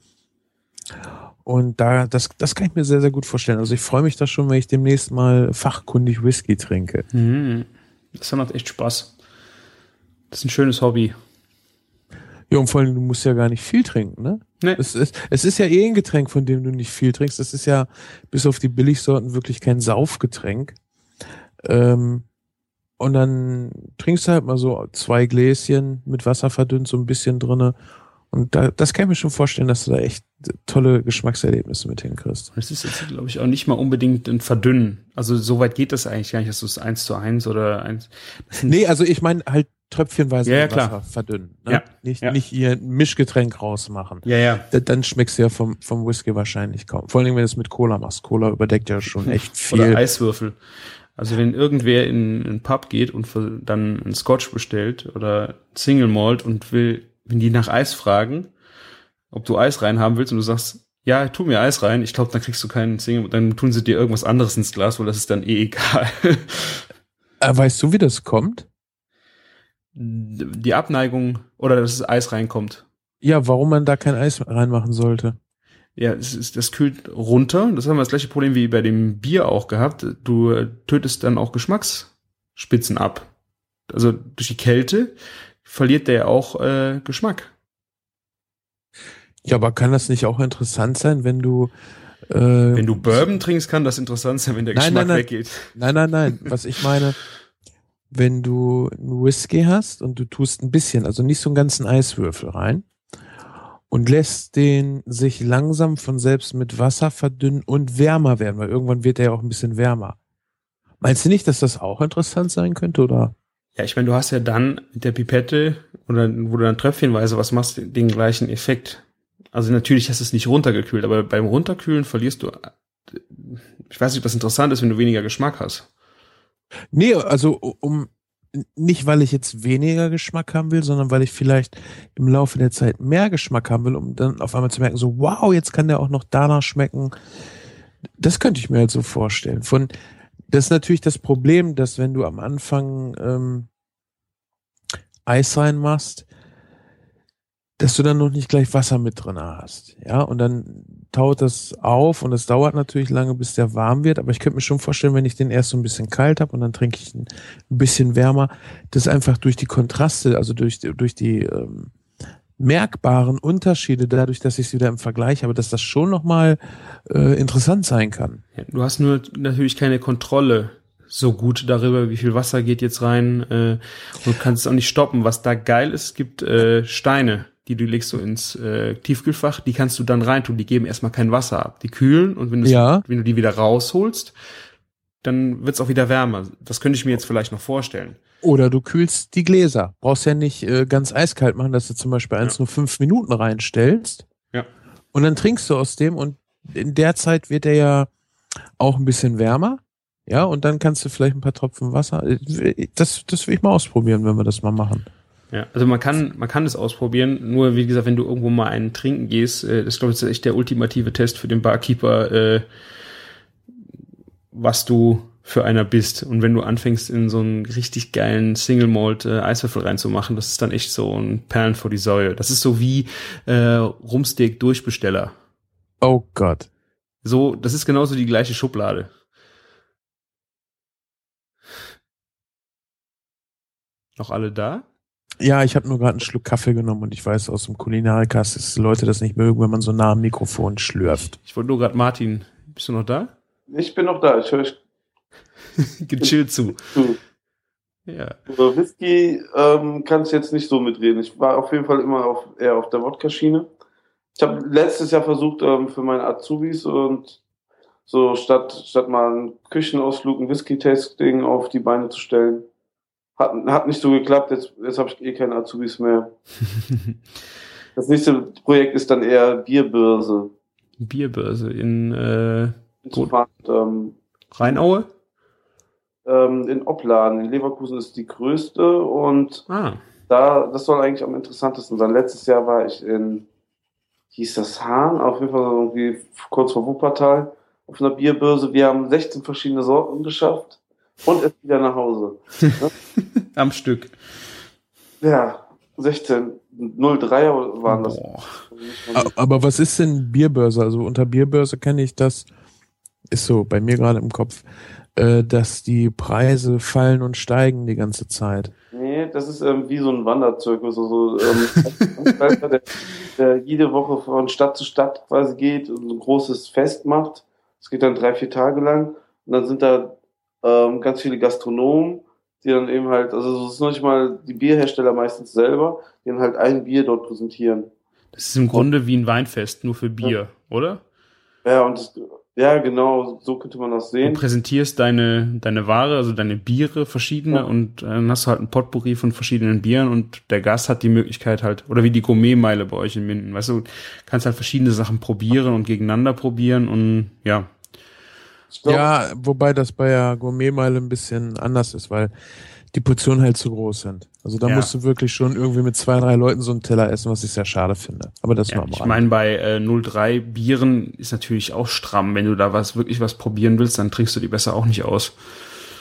Und da, das, das kann ich mir sehr, sehr gut vorstellen. Also ich freue mich da schon, wenn ich demnächst mal fachkundig Whisky trinke. Mhm. Das macht echt Spaß. Das ist ein schönes Hobby. Ja, und vor allem, du musst ja gar nicht viel trinken, ne? Nee. Es, ist, es ist ja eh ein Getränk, von dem du nicht viel trinkst. Es ist ja bis auf die Billigsorten wirklich kein Saufgetränk. Ähm, und dann trinkst du halt mal so zwei Gläschen mit Wasser verdünnt, so ein bisschen drinne. Und da, das kann ich mir schon vorstellen, dass du da echt tolle Geschmackserlebnisse mit hinkriegst. Es ist jetzt, glaube ich, auch nicht mal unbedingt ein Verdünnen. Also so weit geht das eigentlich gar nicht, dass du es eins zu eins oder eins. Nee, also ich meine halt tröpfchenweise ja, ja, Wasser klar. verdünnen. Ne? Ja, nicht, ja. nicht ihr Mischgetränk rausmachen. Ja, ja. Da, dann schmeckst du ja vom, vom Whisky wahrscheinlich kaum. Vor allem, wenn du es mit Cola machst. Cola überdeckt ja schon echt viel. Oder Eiswürfel. Also wenn irgendwer in einen Pub geht und dann einen Scotch bestellt oder Single Malt und will, wenn die nach Eis fragen, ob du Eis rein haben willst und du sagst, ja, tu mir Eis rein, ich glaube, dann kriegst du keinen Single, dann tun sie dir irgendwas anderes ins Glas, weil das ist dann eh egal. Äh, weißt du, wie das kommt? Die Abneigung oder dass das Eis reinkommt. Ja, warum man da kein Eis reinmachen sollte. Ja, es ist, das kühlt runter. Das haben wir das gleiche Problem wie bei dem Bier auch gehabt. Du tötest dann auch Geschmacksspitzen ab. Also durch die Kälte verliert der auch äh, Geschmack. Ja, aber kann das nicht auch interessant sein, wenn du äh, wenn du Bourbon trinkst, kann das interessant sein, wenn der nein, Geschmack nein, nein. weggeht. Nein, nein, nein. Was ich meine, wenn du einen Whisky hast und du tust ein bisschen, also nicht so einen ganzen Eiswürfel rein und lässt den sich langsam von selbst mit Wasser verdünnen und wärmer werden, weil irgendwann wird er ja auch ein bisschen wärmer. Meinst du nicht, dass das auch interessant sein könnte, oder? Ja, ich meine, du hast ja dann mit der Pipette oder wo du dann tröpfchenweise was machst, den gleichen Effekt. Also natürlich hast du es nicht runtergekühlt, aber beim Runterkühlen verlierst du, ich weiß nicht, ob das interessant ist, wenn du weniger Geschmack hast. Nee, also um nicht, weil ich jetzt weniger Geschmack haben will, sondern weil ich vielleicht im Laufe der Zeit mehr Geschmack haben will, um dann auf einmal zu merken, so, wow, jetzt kann der auch noch danach schmecken. Das könnte ich mir halt so vorstellen. Von, das ist natürlich das Problem, dass wenn du am Anfang ähm, Eis reinmachst, dass du dann noch nicht gleich Wasser mit drin hast. Ja, und dann taut das auf und es dauert natürlich lange, bis der warm wird. Aber ich könnte mir schon vorstellen, wenn ich den erst so ein bisschen kalt habe und dann trinke ich ihn ein bisschen wärmer, dass einfach durch die Kontraste, also durch, durch die ähm, merkbaren Unterschiede, dadurch, dass ich es wieder im Vergleich habe, dass das schon nochmal äh, interessant sein kann. Ja, du hast nur natürlich keine Kontrolle so gut darüber, wie viel Wasser geht jetzt rein äh, und kannst es auch nicht stoppen. Was da geil ist, gibt äh, Steine die du legst so ins äh, Tiefkühlfach, die kannst du dann reintun, die geben erstmal kein Wasser ab. Die kühlen und wenn, ja. wenn du die wieder rausholst, dann wird's auch wieder wärmer. Das könnte ich mir jetzt vielleicht noch vorstellen. Oder du kühlst die Gläser. Brauchst ja nicht äh, ganz eiskalt machen, dass du zum Beispiel eins ja. nur fünf Minuten reinstellst. Ja. Und dann trinkst du aus dem und in der Zeit wird er ja auch ein bisschen wärmer. Ja, und dann kannst du vielleicht ein paar Tropfen Wasser. Äh, das, das will ich mal ausprobieren, wenn wir das mal machen. Ja, also man kann, man kann es ausprobieren, nur wie gesagt, wenn du irgendwo mal einen trinken gehst, äh, das glaube ich ist echt der ultimative Test für den Barkeeper, äh, was du für einer bist. Und wenn du anfängst, in so einen richtig geilen Single Malt äh, Eiswürfel reinzumachen, das ist dann echt so ein Perlen vor die Säue. Das ist so wie äh, Rumsteak Durchbesteller. Oh Gott. So, das ist genauso die gleiche Schublade. Noch alle da? Ja, ich habe nur gerade einen Schluck Kaffee genommen und ich weiß aus dem Kulinarikast, dass Leute das nicht mögen, wenn man so nah am Mikrofon schlürft. Ich wollte nur gerade Martin, bist du noch da? Ich bin noch da, ich höre Gechillt zu. zu. Ja. Über Whisky ähm, kann ich jetzt nicht so mitreden. Ich war auf jeden Fall immer auf, eher auf der Wodka-Schiene. Ich habe letztes Jahr versucht, ähm, für meine Azubis und so statt, statt mal einen Küchenausflug, ein Whisky-Tasting auf die Beine zu stellen. Hat, hat nicht so geklappt, jetzt, jetzt habe ich eh keine Azubis mehr. Das nächste Projekt ist dann eher Bierbörse. Bierbörse in äh, Gut. Ähm, Rheinaue? Ähm, in Opladen. In Leverkusen ist die größte und ah. da, das soll eigentlich am interessantesten sein. Letztes Jahr war ich in, hieß das Hahn, auf jeden Fall irgendwie kurz vor Wuppertal auf einer Bierbörse. Wir haben 16 verschiedene Sorten geschafft und es wieder nach Hause. Am Stück. Ja, 16. 03er waren das. Boah. Aber was ist denn Bierbörse? Also unter Bierbörse kenne ich das, ist so bei mir gerade im Kopf, äh, dass die Preise fallen und steigen die ganze Zeit. Nee, das ist ähm, wie so ein Wanderzirkus. Also, ähm, der, der jede Woche von Stadt zu Stadt quasi geht und ein großes Fest macht. Es geht dann drei, vier Tage lang. Und dann sind da ähm, ganz viele Gastronomen, die dann eben halt, also es ist noch nicht mal die Bierhersteller meistens selber, die dann halt ein Bier dort präsentieren. Das ist im Grunde wie ein Weinfest, nur für Bier, ja. oder? Ja, und das, ja, genau, so könnte man das sehen. Du präsentierst deine, deine Ware, also deine Biere, verschiedene, ja. und äh, dann hast du halt ein Potpourri von verschiedenen Bieren und der Gast hat die Möglichkeit halt, oder wie die Gourmetmeile bei euch in Minden, weißt du, kannst halt verschiedene Sachen probieren und gegeneinander probieren und ja, ja, wobei das bei der Gourmetmeile ein bisschen anders ist, weil die Portionen halt zu groß sind. Also da ja. musst du wirklich schon irgendwie mit zwei, drei Leuten so einen Teller essen, was ich sehr schade finde. Aber das ja, nur am Ich meine, bei äh, 03 Bieren ist natürlich auch stramm. Wenn du da was wirklich was probieren willst, dann trinkst du die besser auch nicht aus.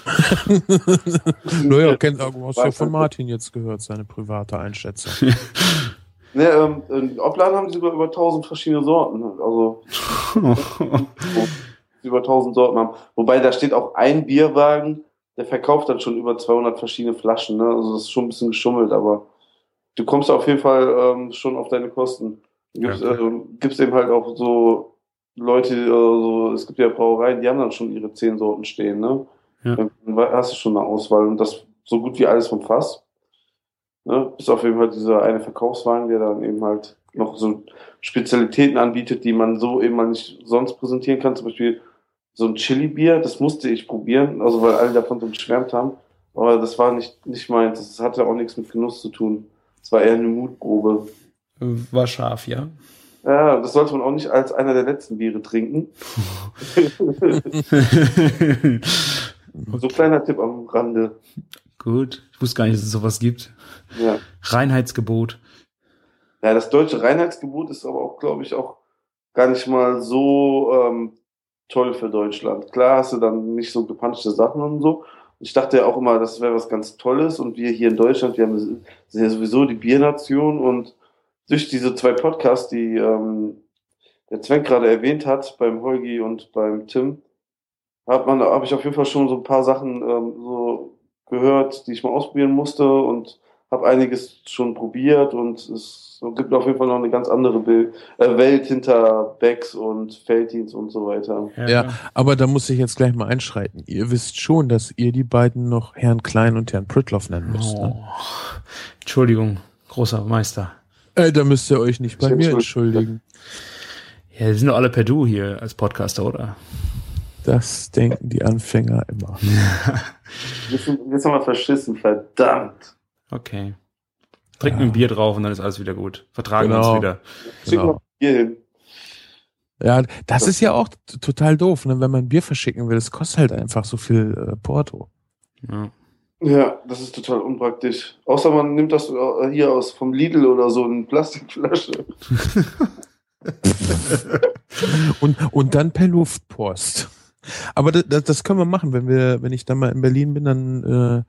naja, kennt hast ja von Martin jetzt gehört, seine private Einschätzung. ne, ähm, in Opladen haben sie sogar über 1000 verschiedene Sorten. Also über 1000 Sorten haben. Wobei da steht auch ein Bierwagen, der verkauft dann schon über 200 verschiedene Flaschen. Ne? Also das ist schon ein bisschen geschummelt, aber du kommst auf jeden Fall ähm, schon auf deine Kosten. Gibt's, ja, äh, gibt's eben halt auch so Leute, also es gibt ja Brauereien, die haben dann schon ihre zehn Sorten stehen. Ne? Ja. Dann hast du schon eine Auswahl und das so gut wie alles vom Fass. Ne? Bis auf jeden Fall dieser eine Verkaufswagen, der dann eben halt noch so Spezialitäten anbietet, die man so eben mal nicht sonst präsentieren kann. Zum Beispiel so ein Chili-Bier, das musste ich probieren, also weil alle davon so geschwärmt haben. Aber das war nicht, nicht meins. Das hatte auch nichts mit Genuss zu tun. Es war eher eine Mutprobe. War scharf, ja. Ja, das sollte man auch nicht als einer der letzten Biere trinken. so kleiner Tipp am Rande. Gut. Ich wusste gar nicht, dass es sowas gibt. Ja. Reinheitsgebot. Ja, das deutsche Reinheitsgebot ist aber auch, glaube ich, auch gar nicht mal so ähm, toll für Deutschland. Klar hast du dann nicht so gepanschte Sachen und so. Ich dachte ja auch immer, das wäre was ganz Tolles und wir hier in Deutschland, wir haben sind ja sowieso die Biernation und durch diese zwei Podcasts, die ähm, der Sven gerade erwähnt hat, beim Holgi und beim Tim, hat man, habe ich auf jeden Fall schon so ein paar Sachen ähm, so gehört, die ich mal ausprobieren musste und habe einiges schon probiert und es gibt auf jeden Fall noch eine ganz andere Bild, äh, Welt hinter Becks und Felddienst und so weiter. Ja, ja, aber da muss ich jetzt gleich mal einschreiten. Ihr wisst schon, dass ihr die beiden noch Herrn Klein und Herrn Pritloff nennen müsst. Ne? Oh. Ne? Entschuldigung, großer Meister. Äh, da müsst ihr euch nicht bei mir entschuldigen. Ja, wir sind doch alle per Du hier als Podcaster, oder? Das denken die Anfänger immer. jetzt, jetzt haben wir verschissen, verdammt. Okay. Trinken ja. ein Bier drauf und dann ist alles wieder gut. Vertragen genau. uns wieder. Genau. Ja, das ist ja auch total doof, ne? wenn man ein Bier verschicken will. Es kostet halt einfach so viel äh, Porto. Ja. ja, das ist total unpraktisch. Außer man nimmt das äh, hier aus vom Lidl oder so in Plastikflasche. und, und dann per Luftpost. Aber das, das können wir machen, wenn wir, wenn ich dann mal in Berlin bin, dann äh,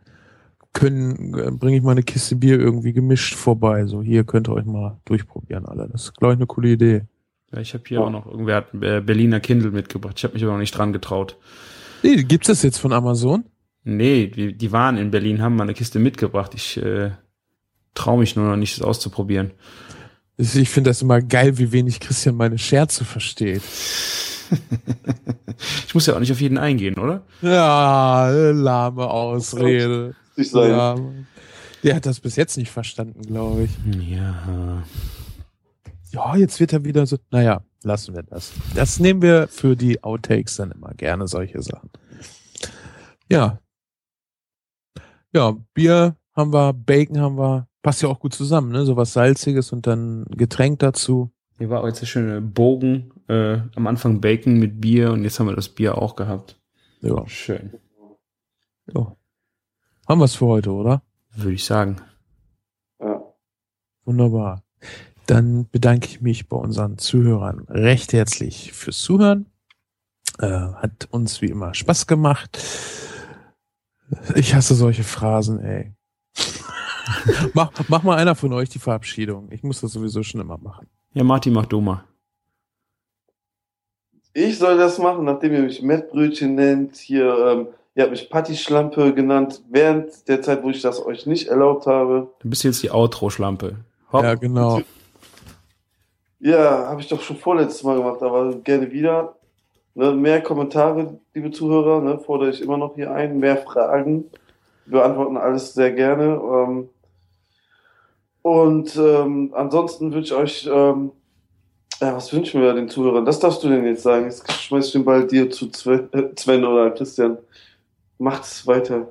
können, äh, bringe ich mal eine Kiste Bier irgendwie gemischt vorbei. So, hier könnt ihr euch mal durchprobieren, alle. Das ist, glaube ich, eine coole Idee. Ja, ich habe hier oh. auch noch, irgendwer hat äh, Berliner Kindle mitgebracht. Ich habe mich aber noch nicht dran getraut. Nee, gibt's das jetzt von Amazon? Nee, die, die waren in Berlin, haben mal eine Kiste mitgebracht. Ich äh, traue mich nur noch nicht, das auszuprobieren. Ich finde das immer geil, wie wenig Christian meine Scherze versteht. ich muss ja auch nicht auf jeden eingehen, oder? Ja, lahme Ausrede lustig sein. Ja, der hat das bis jetzt nicht verstanden, glaube ich. Ja. Ja, jetzt wird er wieder so. Naja, lassen wir das. Das nehmen wir für die Outtakes dann immer gerne, solche Sachen. Ja. Ja, Bier haben wir, Bacon haben wir. Passt ja auch gut zusammen, ne? So was Salziges und dann Getränk dazu. Hier war auch jetzt der schöne Bogen. Äh, am Anfang Bacon mit Bier und jetzt haben wir das Bier auch gehabt. Ja. Schön. ja. Haben wir es für heute, oder? Würde ich sagen. Ja. Wunderbar. Dann bedanke ich mich bei unseren Zuhörern recht herzlich fürs Zuhören. Äh, hat uns wie immer Spaß gemacht. Ich hasse solche Phrasen, ey. mach, mach mal einer von euch die Verabschiedung. Ich muss das sowieso schon immer machen. Ja, Martin, mach du mal. Ich soll das machen, nachdem ihr mich Mettbrötchen nennt. Hier, ähm, ihr habt mich Patty-Schlampe genannt, während der Zeit, wo ich das euch nicht erlaubt habe. Du bist jetzt die Outro-Schlampe. Ja, genau. Ja, habe ich doch schon vorletztes Mal gemacht, aber gerne wieder. Ne, mehr Kommentare, liebe Zuhörer, ne, fordere ich immer noch hier ein. Mehr Fragen. Wir beantworten alles sehr gerne. Ähm, und ähm, ansonsten wünsche ich euch, ähm, ja, was wünschen wir den Zuhörern? Das darfst du denn jetzt sagen. Jetzt schmeiß ich den Ball dir zu Sven, äh, Sven oder Christian. Macht's weiter.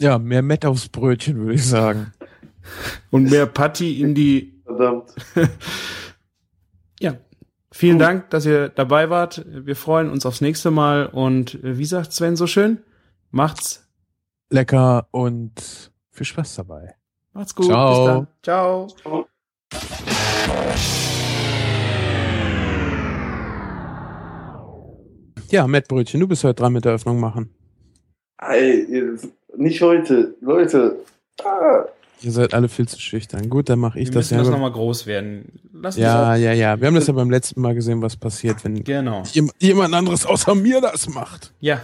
Ja, mehr Mett aufs Brötchen, würde ich sagen. Und mehr Patty in die. Verdammt. Ja. Vielen Dank, dass ihr dabei wart. Wir freuen uns aufs nächste Mal. Und äh, wie sagt Sven so schön? Macht's, Lecker und viel Spaß dabei. macht's gut. Ciao. Bis dann. Ciao. Ja, Mettbrötchen, du bist heute dran mit der Öffnung machen. Ey, nicht heute. Leute. Ah. Ihr seid alle viel zu schüchtern. Gut, dann mache ich Wir das müssen ja. das nochmal groß werden. Lass ja, ja, ja. Wir haben das ja beim letzten Mal gesehen, was passiert, wenn Genau. jem- jemand anderes außer mir das macht. Ja.